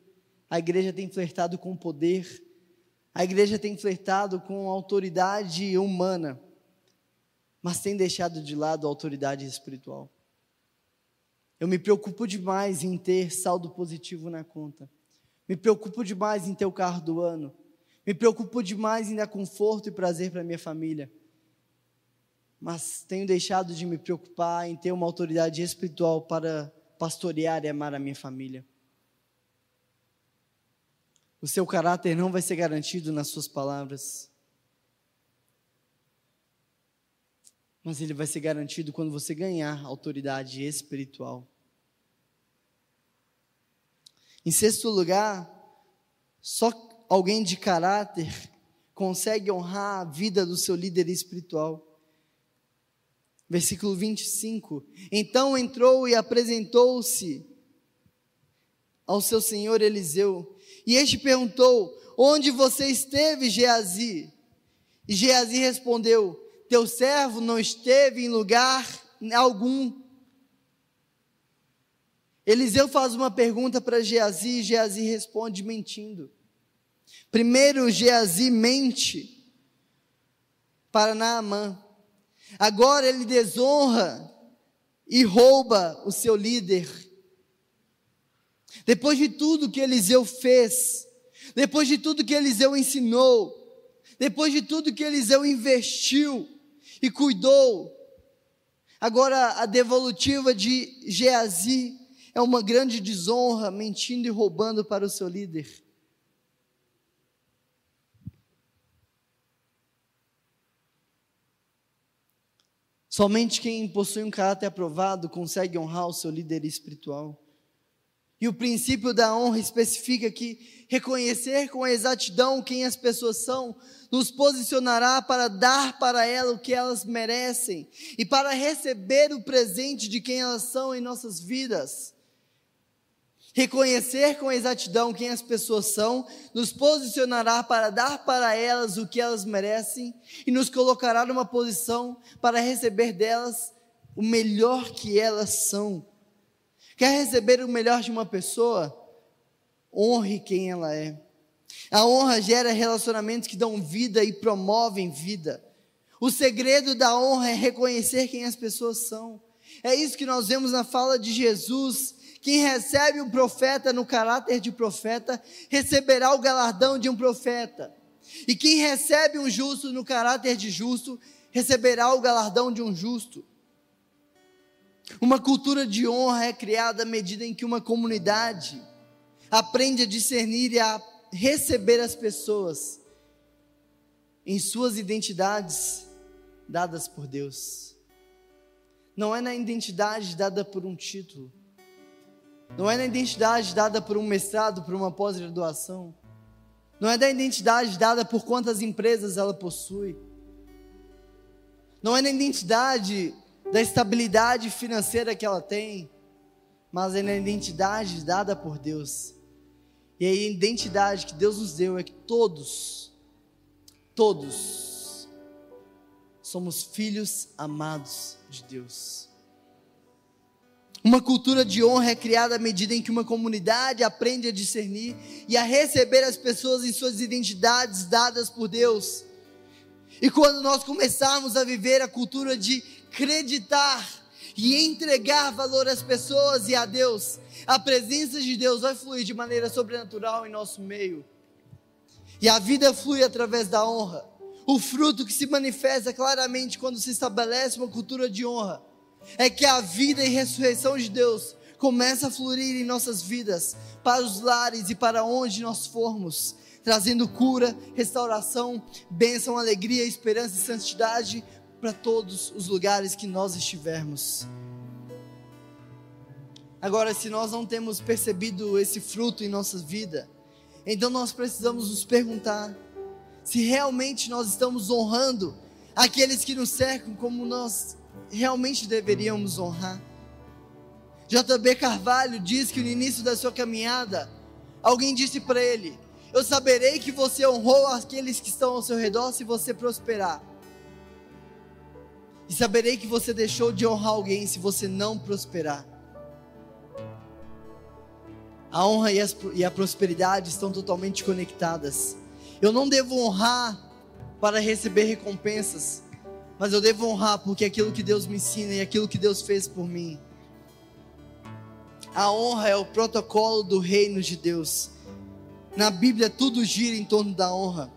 a igreja tem flertado com poder, a igreja tem flertado com autoridade humana, mas tem deixado de lado a autoridade espiritual. Eu me preocupo demais em ter saldo positivo na conta. Me preocupo demais em ter o carro do ano. Me preocupo demais em dar conforto e prazer para minha família. Mas tenho deixado de me preocupar em ter uma autoridade espiritual para pastorear e amar a minha família. O seu caráter não vai ser garantido nas suas palavras, mas ele vai ser garantido quando você ganhar autoridade espiritual. Em sexto lugar, só alguém de caráter consegue honrar a vida do seu líder espiritual. Versículo 25: Então entrou e apresentou-se ao seu senhor Eliseu, e este perguntou: Onde você esteve, Geazi? E Geazi respondeu: Teu servo não esteve em lugar algum. Eliseu faz uma pergunta para Geazi e Geazi responde mentindo. Primeiro, Geazi mente para Naamã. Agora ele desonra e rouba o seu líder. Depois de tudo que Eliseu fez, depois de tudo que Eliseu ensinou, depois de tudo que Eliseu investiu e cuidou, agora a devolutiva de Geazi é uma grande desonra, mentindo e roubando para o seu líder. Somente quem possui um caráter aprovado consegue honrar o seu líder espiritual. E o princípio da honra especifica que reconhecer com exatidão quem as pessoas são nos posicionará para dar para elas o que elas merecem e para receber o presente de quem elas são em nossas vidas. Reconhecer com exatidão quem as pessoas são nos posicionará para dar para elas o que elas merecem e nos colocará numa posição para receber delas o melhor que elas são. Quer receber o melhor de uma pessoa? Honre quem ela é. A honra gera relacionamentos que dão vida e promovem vida. O segredo da honra é reconhecer quem as pessoas são. É isso que nós vemos na fala de Jesus quem recebe um profeta no caráter de profeta, receberá o galardão de um profeta. E quem recebe um justo no caráter de justo, receberá o galardão de um justo. Uma cultura de honra é criada à medida em que uma comunidade aprende a discernir e a receber as pessoas em suas identidades dadas por Deus. Não é na identidade dada por um título, não é na identidade dada por um mestrado, por uma pós-graduação. Não é da identidade dada por quantas empresas ela possui. Não é na identidade da estabilidade financeira que ela tem, mas é na identidade dada por Deus. E a identidade que Deus nos deu é que todos, todos, somos filhos amados de Deus. Uma cultura de honra é criada à medida em que uma comunidade aprende a discernir e a receber as pessoas em suas identidades dadas por Deus. E quando nós começarmos a viver a cultura de acreditar e entregar valor às pessoas e a Deus, a presença de Deus vai fluir de maneira sobrenatural em nosso meio. E a vida flui através da honra. O fruto que se manifesta claramente quando se estabelece uma cultura de honra é que a vida e ressurreição de Deus começa a fluir em nossas vidas, para os lares e para onde nós formos, trazendo cura, restauração, bênção, alegria, esperança e santidade para todos os lugares que nós estivermos. Agora, se nós não temos percebido esse fruto em nossa vida, então nós precisamos nos perguntar se realmente nós estamos honrando aqueles que nos cercam como nós realmente deveríamos honrar. JB Carvalho diz que no início da sua caminhada, alguém disse para ele: Eu saberei que você honrou aqueles que estão ao seu redor se você prosperar. E saberei que você deixou de honrar alguém se você não prosperar. A honra e, as, e a prosperidade estão totalmente conectadas. Eu não devo honrar para receber recompensas, mas eu devo honrar porque é aquilo que Deus me ensina e aquilo que Deus fez por mim. A honra é o protocolo do reino de Deus. Na Bíblia tudo gira em torno da honra.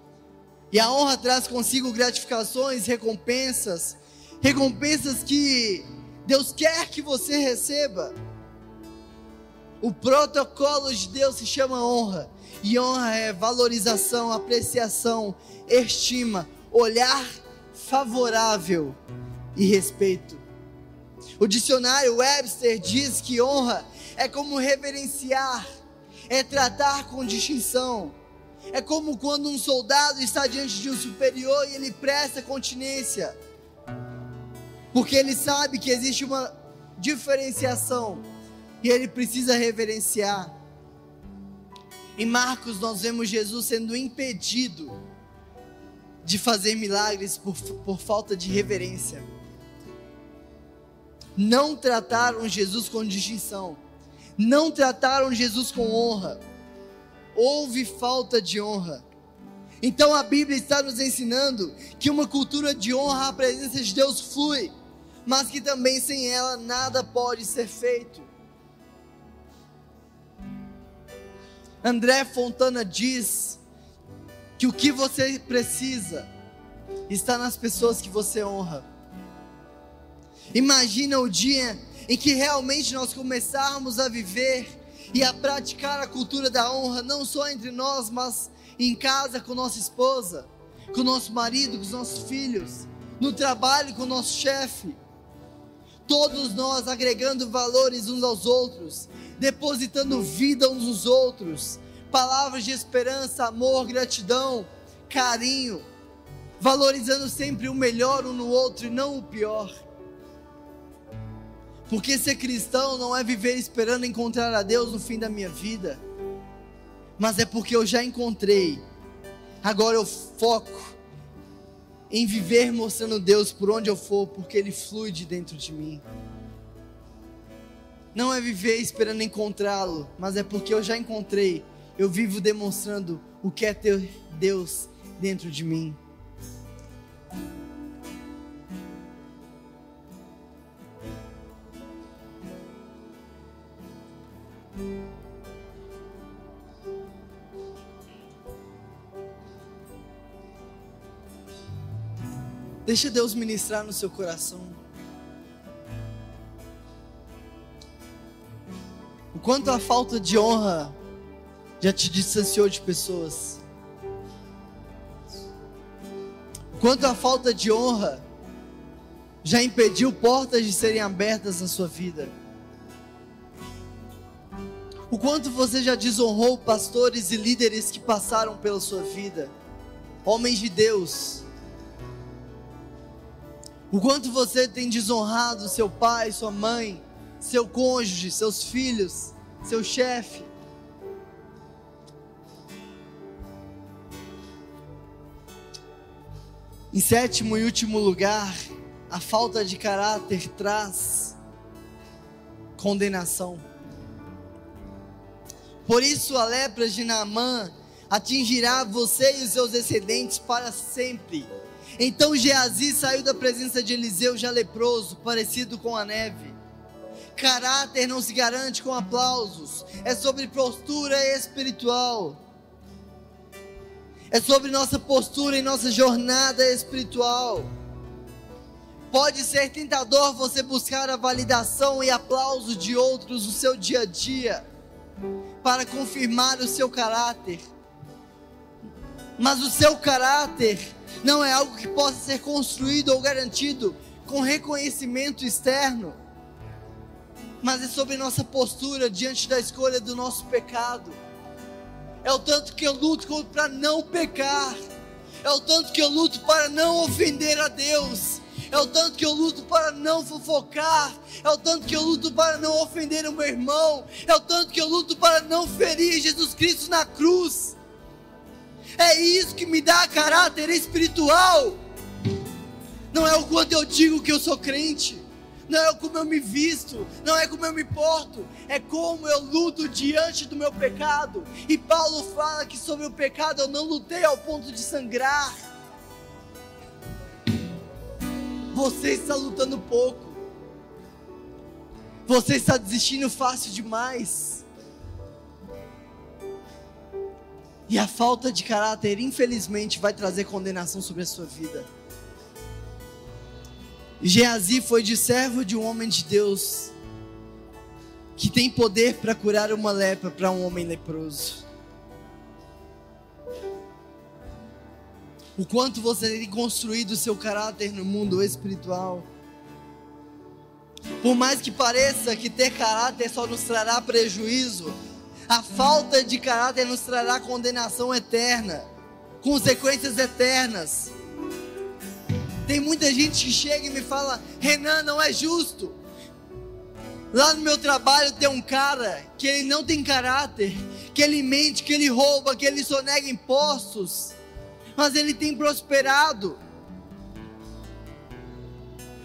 E a honra traz consigo gratificações, recompensas, recompensas que Deus quer que você receba. O protocolo de Deus se chama honra. E honra é valorização, apreciação, estima, olhar favorável e respeito. O dicionário Webster diz que honra é como reverenciar, é tratar com distinção. É como quando um soldado está diante de um superior e ele presta continência, porque ele sabe que existe uma diferenciação e ele precisa reverenciar. Em Marcos, nós vemos Jesus sendo impedido de fazer milagres por, por falta de reverência. Não trataram Jesus com distinção. Não trataram Jesus com honra. Houve falta de honra. Então a Bíblia está nos ensinando que uma cultura de honra à presença de Deus flui, mas que também sem ela nada pode ser feito. André Fontana diz que o que você precisa está nas pessoas que você honra. Imagina o dia em que realmente nós começarmos a viver e a praticar a cultura da honra, não só entre nós, mas em casa com nossa esposa, com nosso marido, com os nossos filhos, no trabalho com o nosso chefe. todos nós agregando valores uns aos outros, depositando vida uns nos outros, palavras de esperança, amor, gratidão, carinho, valorizando sempre o melhor um no outro e não o pior. Porque ser cristão não é viver esperando encontrar a Deus no fim da minha vida, mas é porque eu já encontrei. Agora eu foco em viver mostrando Deus por onde eu for, porque Ele flui de dentro de mim. Não é viver esperando encontrá-lo, mas é porque eu já encontrei. Eu vivo demonstrando o que é ter Deus dentro de mim. Deixa Deus ministrar no seu coração. O quanto a falta de honra já te distanciou de pessoas. Quanto a falta de honra já impediu portas de serem abertas na sua vida. O quanto você já desonrou pastores e líderes que passaram pela sua vida, homens de Deus, o quanto você tem desonrado seu pai, sua mãe, seu cônjuge, seus filhos, seu chefe. Em sétimo e último lugar, a falta de caráter traz condenação. Por isso a lepra de Naamã atingirá você e os seus descendentes para sempre. Então Geazi saiu da presença de Eliseu já leproso, parecido com a neve. Caráter não se garante com aplausos, é sobre postura espiritual. É sobre nossa postura e nossa jornada espiritual. Pode ser tentador você buscar a validação e aplauso de outros no seu dia a dia, para confirmar o seu caráter. Mas o seu caráter não é algo que possa ser construído ou garantido com reconhecimento externo, mas é sobre nossa postura diante da escolha do nosso pecado. É o tanto que eu luto para não pecar, é o tanto que eu luto para não ofender a Deus, é o tanto que eu luto para não fofocar, é o tanto que eu luto para não ofender o meu irmão, é o tanto que eu luto para não ferir Jesus Cristo na cruz. É isso que me dá caráter espiritual. Não é o quanto eu digo que eu sou crente. Não é como eu me visto, não é como eu me porto, é como eu luto diante do meu pecado. E Paulo fala que sobre o pecado eu não lutei ao ponto de sangrar. Você está lutando pouco. Você está desistindo fácil demais. E a falta de caráter, infelizmente, vai trazer condenação sobre a sua vida. Geazi foi de servo de um homem de Deus que tem poder para curar uma lepra para um homem leproso. O quanto você tem construído o seu caráter no mundo espiritual. Por mais que pareça que ter caráter só nos trará prejuízo, a falta de caráter nos trará condenação eterna, consequências eternas. Tem muita gente que chega e me fala: Renan, não é justo. Lá no meu trabalho tem um cara que ele não tem caráter, que ele mente, que ele rouba, que ele sonega impostos, mas ele tem prosperado.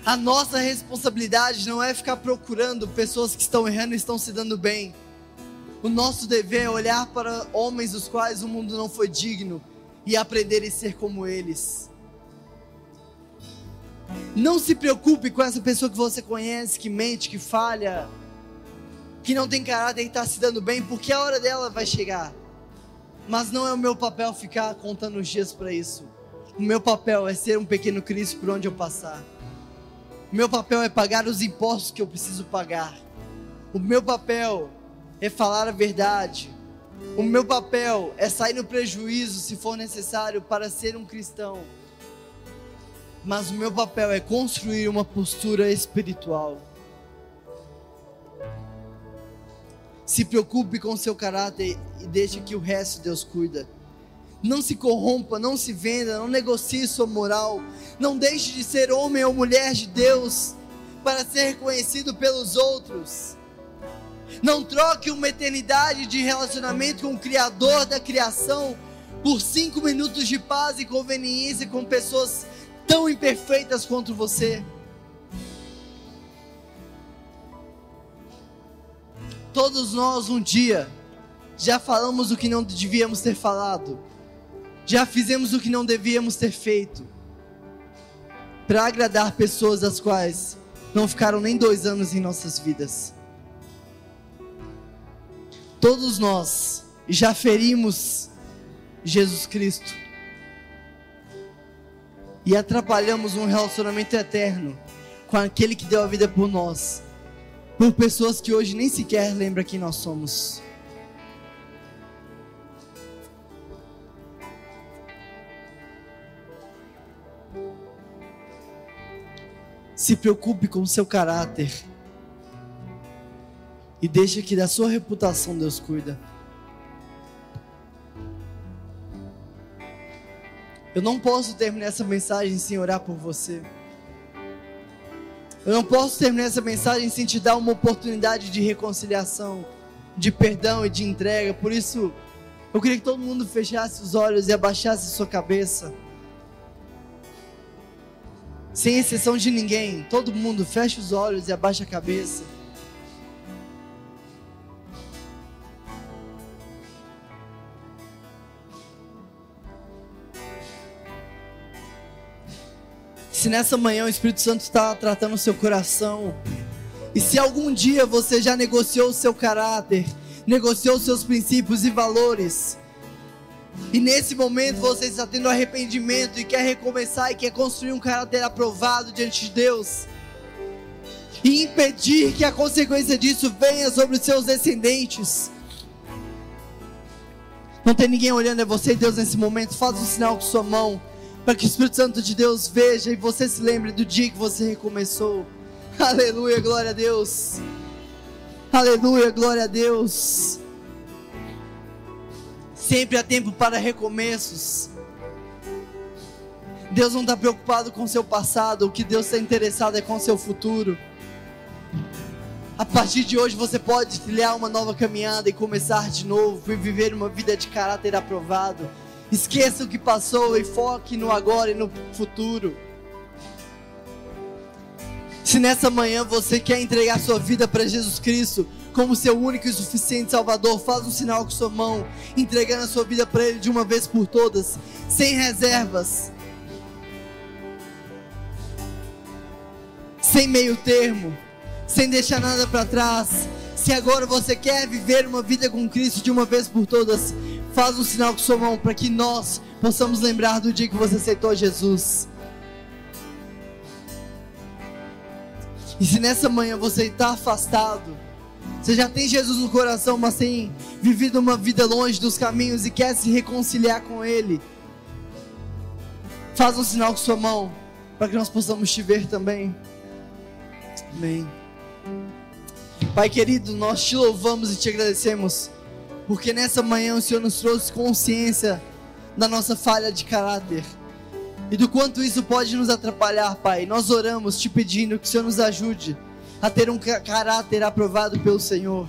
A nossa responsabilidade não é ficar procurando pessoas que estão errando e estão se dando bem. O nosso dever é olhar para homens dos quais o mundo não foi digno e aprender a ser como eles. Não se preocupe com essa pessoa que você conhece, que mente, que falha, que não tem caráter e está se dando bem, porque a hora dela vai chegar. Mas não é o meu papel ficar contando os dias para isso. O meu papel é ser um pequeno Cristo por onde eu passar. O meu papel é pagar os impostos que eu preciso pagar. O meu papel é falar a verdade. O meu papel é sair no prejuízo se for necessário para ser um cristão mas o meu papel é construir uma postura espiritual. Se preocupe com seu caráter e deixe que o resto Deus cuida. Não se corrompa, não se venda, não negocie sua moral. Não deixe de ser homem ou mulher de Deus para ser reconhecido pelos outros. Não troque uma eternidade de relacionamento com o Criador da criação por cinco minutos de paz e conveniência com pessoas tão imperfeitas quanto você. Todos nós um dia já falamos o que não devíamos ter falado, já fizemos o que não devíamos ter feito, para agradar pessoas as quais não ficaram nem dois anos em nossas vidas. Todos nós já ferimos Jesus Cristo e atrapalhamos um relacionamento eterno com aquele que deu a vida por nós, por pessoas que hoje nem sequer lembram quem nós somos. Se preocupe com o seu caráter e deixe que da sua reputação Deus cuida. Eu não posso terminar essa mensagem sem orar por você. Eu não posso terminar essa mensagem sem te dar uma oportunidade de reconciliação, de perdão e de entrega. Por isso, eu queria que todo mundo fechasse os olhos e abaixasse sua cabeça. Sem exceção de ninguém, todo mundo fecha os olhos e abaixa a cabeça. Se nessa manhã o Espírito Santo está tratando o seu coração, e se algum dia você já negociou o seu caráter, negociou os seus princípios e valores, e nesse momento você está tendo arrependimento e quer recomeçar e quer construir um caráter aprovado diante de Deus, e impedir que a consequência disso venha sobre os seus descendentes. Não tem ninguém olhando, é você e Deus nesse momento. Faz um sinal com sua mão para que o Espírito Santo de Deus veja e você se lembre do dia que você recomeçou. Aleluia, glória a Deus. Aleluia, glória a Deus. Sempre há tempo para recomeços. Deus não está preocupado com o seu passado, o que Deus está interessado é com seu futuro. A partir de hoje você pode trilhar uma nova caminhada e começar de novo e viver uma vida de caráter aprovado Esqueça o que passou e foque no agora e no futuro. Se nessa manhã você quer entregar sua vida para Jesus Cristo como seu único e suficiente Salvador, faz um sinal com sua mão, entregando a sua vida para Ele de uma vez por todas, sem reservas, sem meio termo, sem deixar nada para trás. Se agora você quer viver uma vida com Cristo de uma vez por todas, Faz um sinal com sua mão para que nós possamos lembrar do dia que você aceitou Jesus. E se nessa manhã você está afastado, você já tem Jesus no coração, mas tem vivido uma vida longe dos caminhos e quer se reconciliar com Ele, faz um sinal com sua mão para que nós possamos te ver também. Amém. Pai querido, nós te louvamos e te agradecemos porque nessa manhã o Senhor nos trouxe consciência da nossa falha de caráter e do quanto isso pode nos atrapalhar, Pai. Nós oramos te pedindo que o Senhor nos ajude a ter um caráter aprovado pelo Senhor.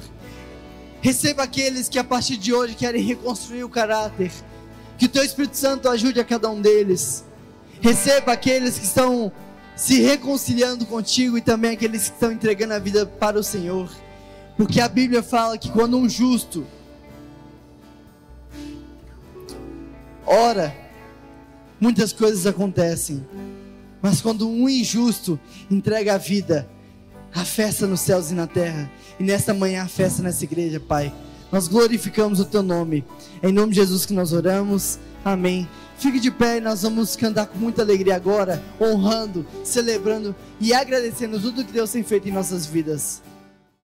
Receba aqueles que a partir de hoje querem reconstruir o caráter. Que o Teu Espírito Santo ajude a cada um deles. Receba aqueles que estão se reconciliando contigo e também aqueles que estão entregando a vida para o Senhor. Porque a Bíblia fala que quando um justo ora, muitas coisas acontecem. Mas quando um injusto entrega a vida, a festa nos céus e na terra. E nesta manhã a festa nessa igreja, Pai. Nós glorificamos o teu nome. É em nome de Jesus que nós oramos. Amém. Fique de pé e nós vamos cantar com muita alegria agora, honrando, celebrando e agradecendo tudo que Deus tem feito em nossas vidas.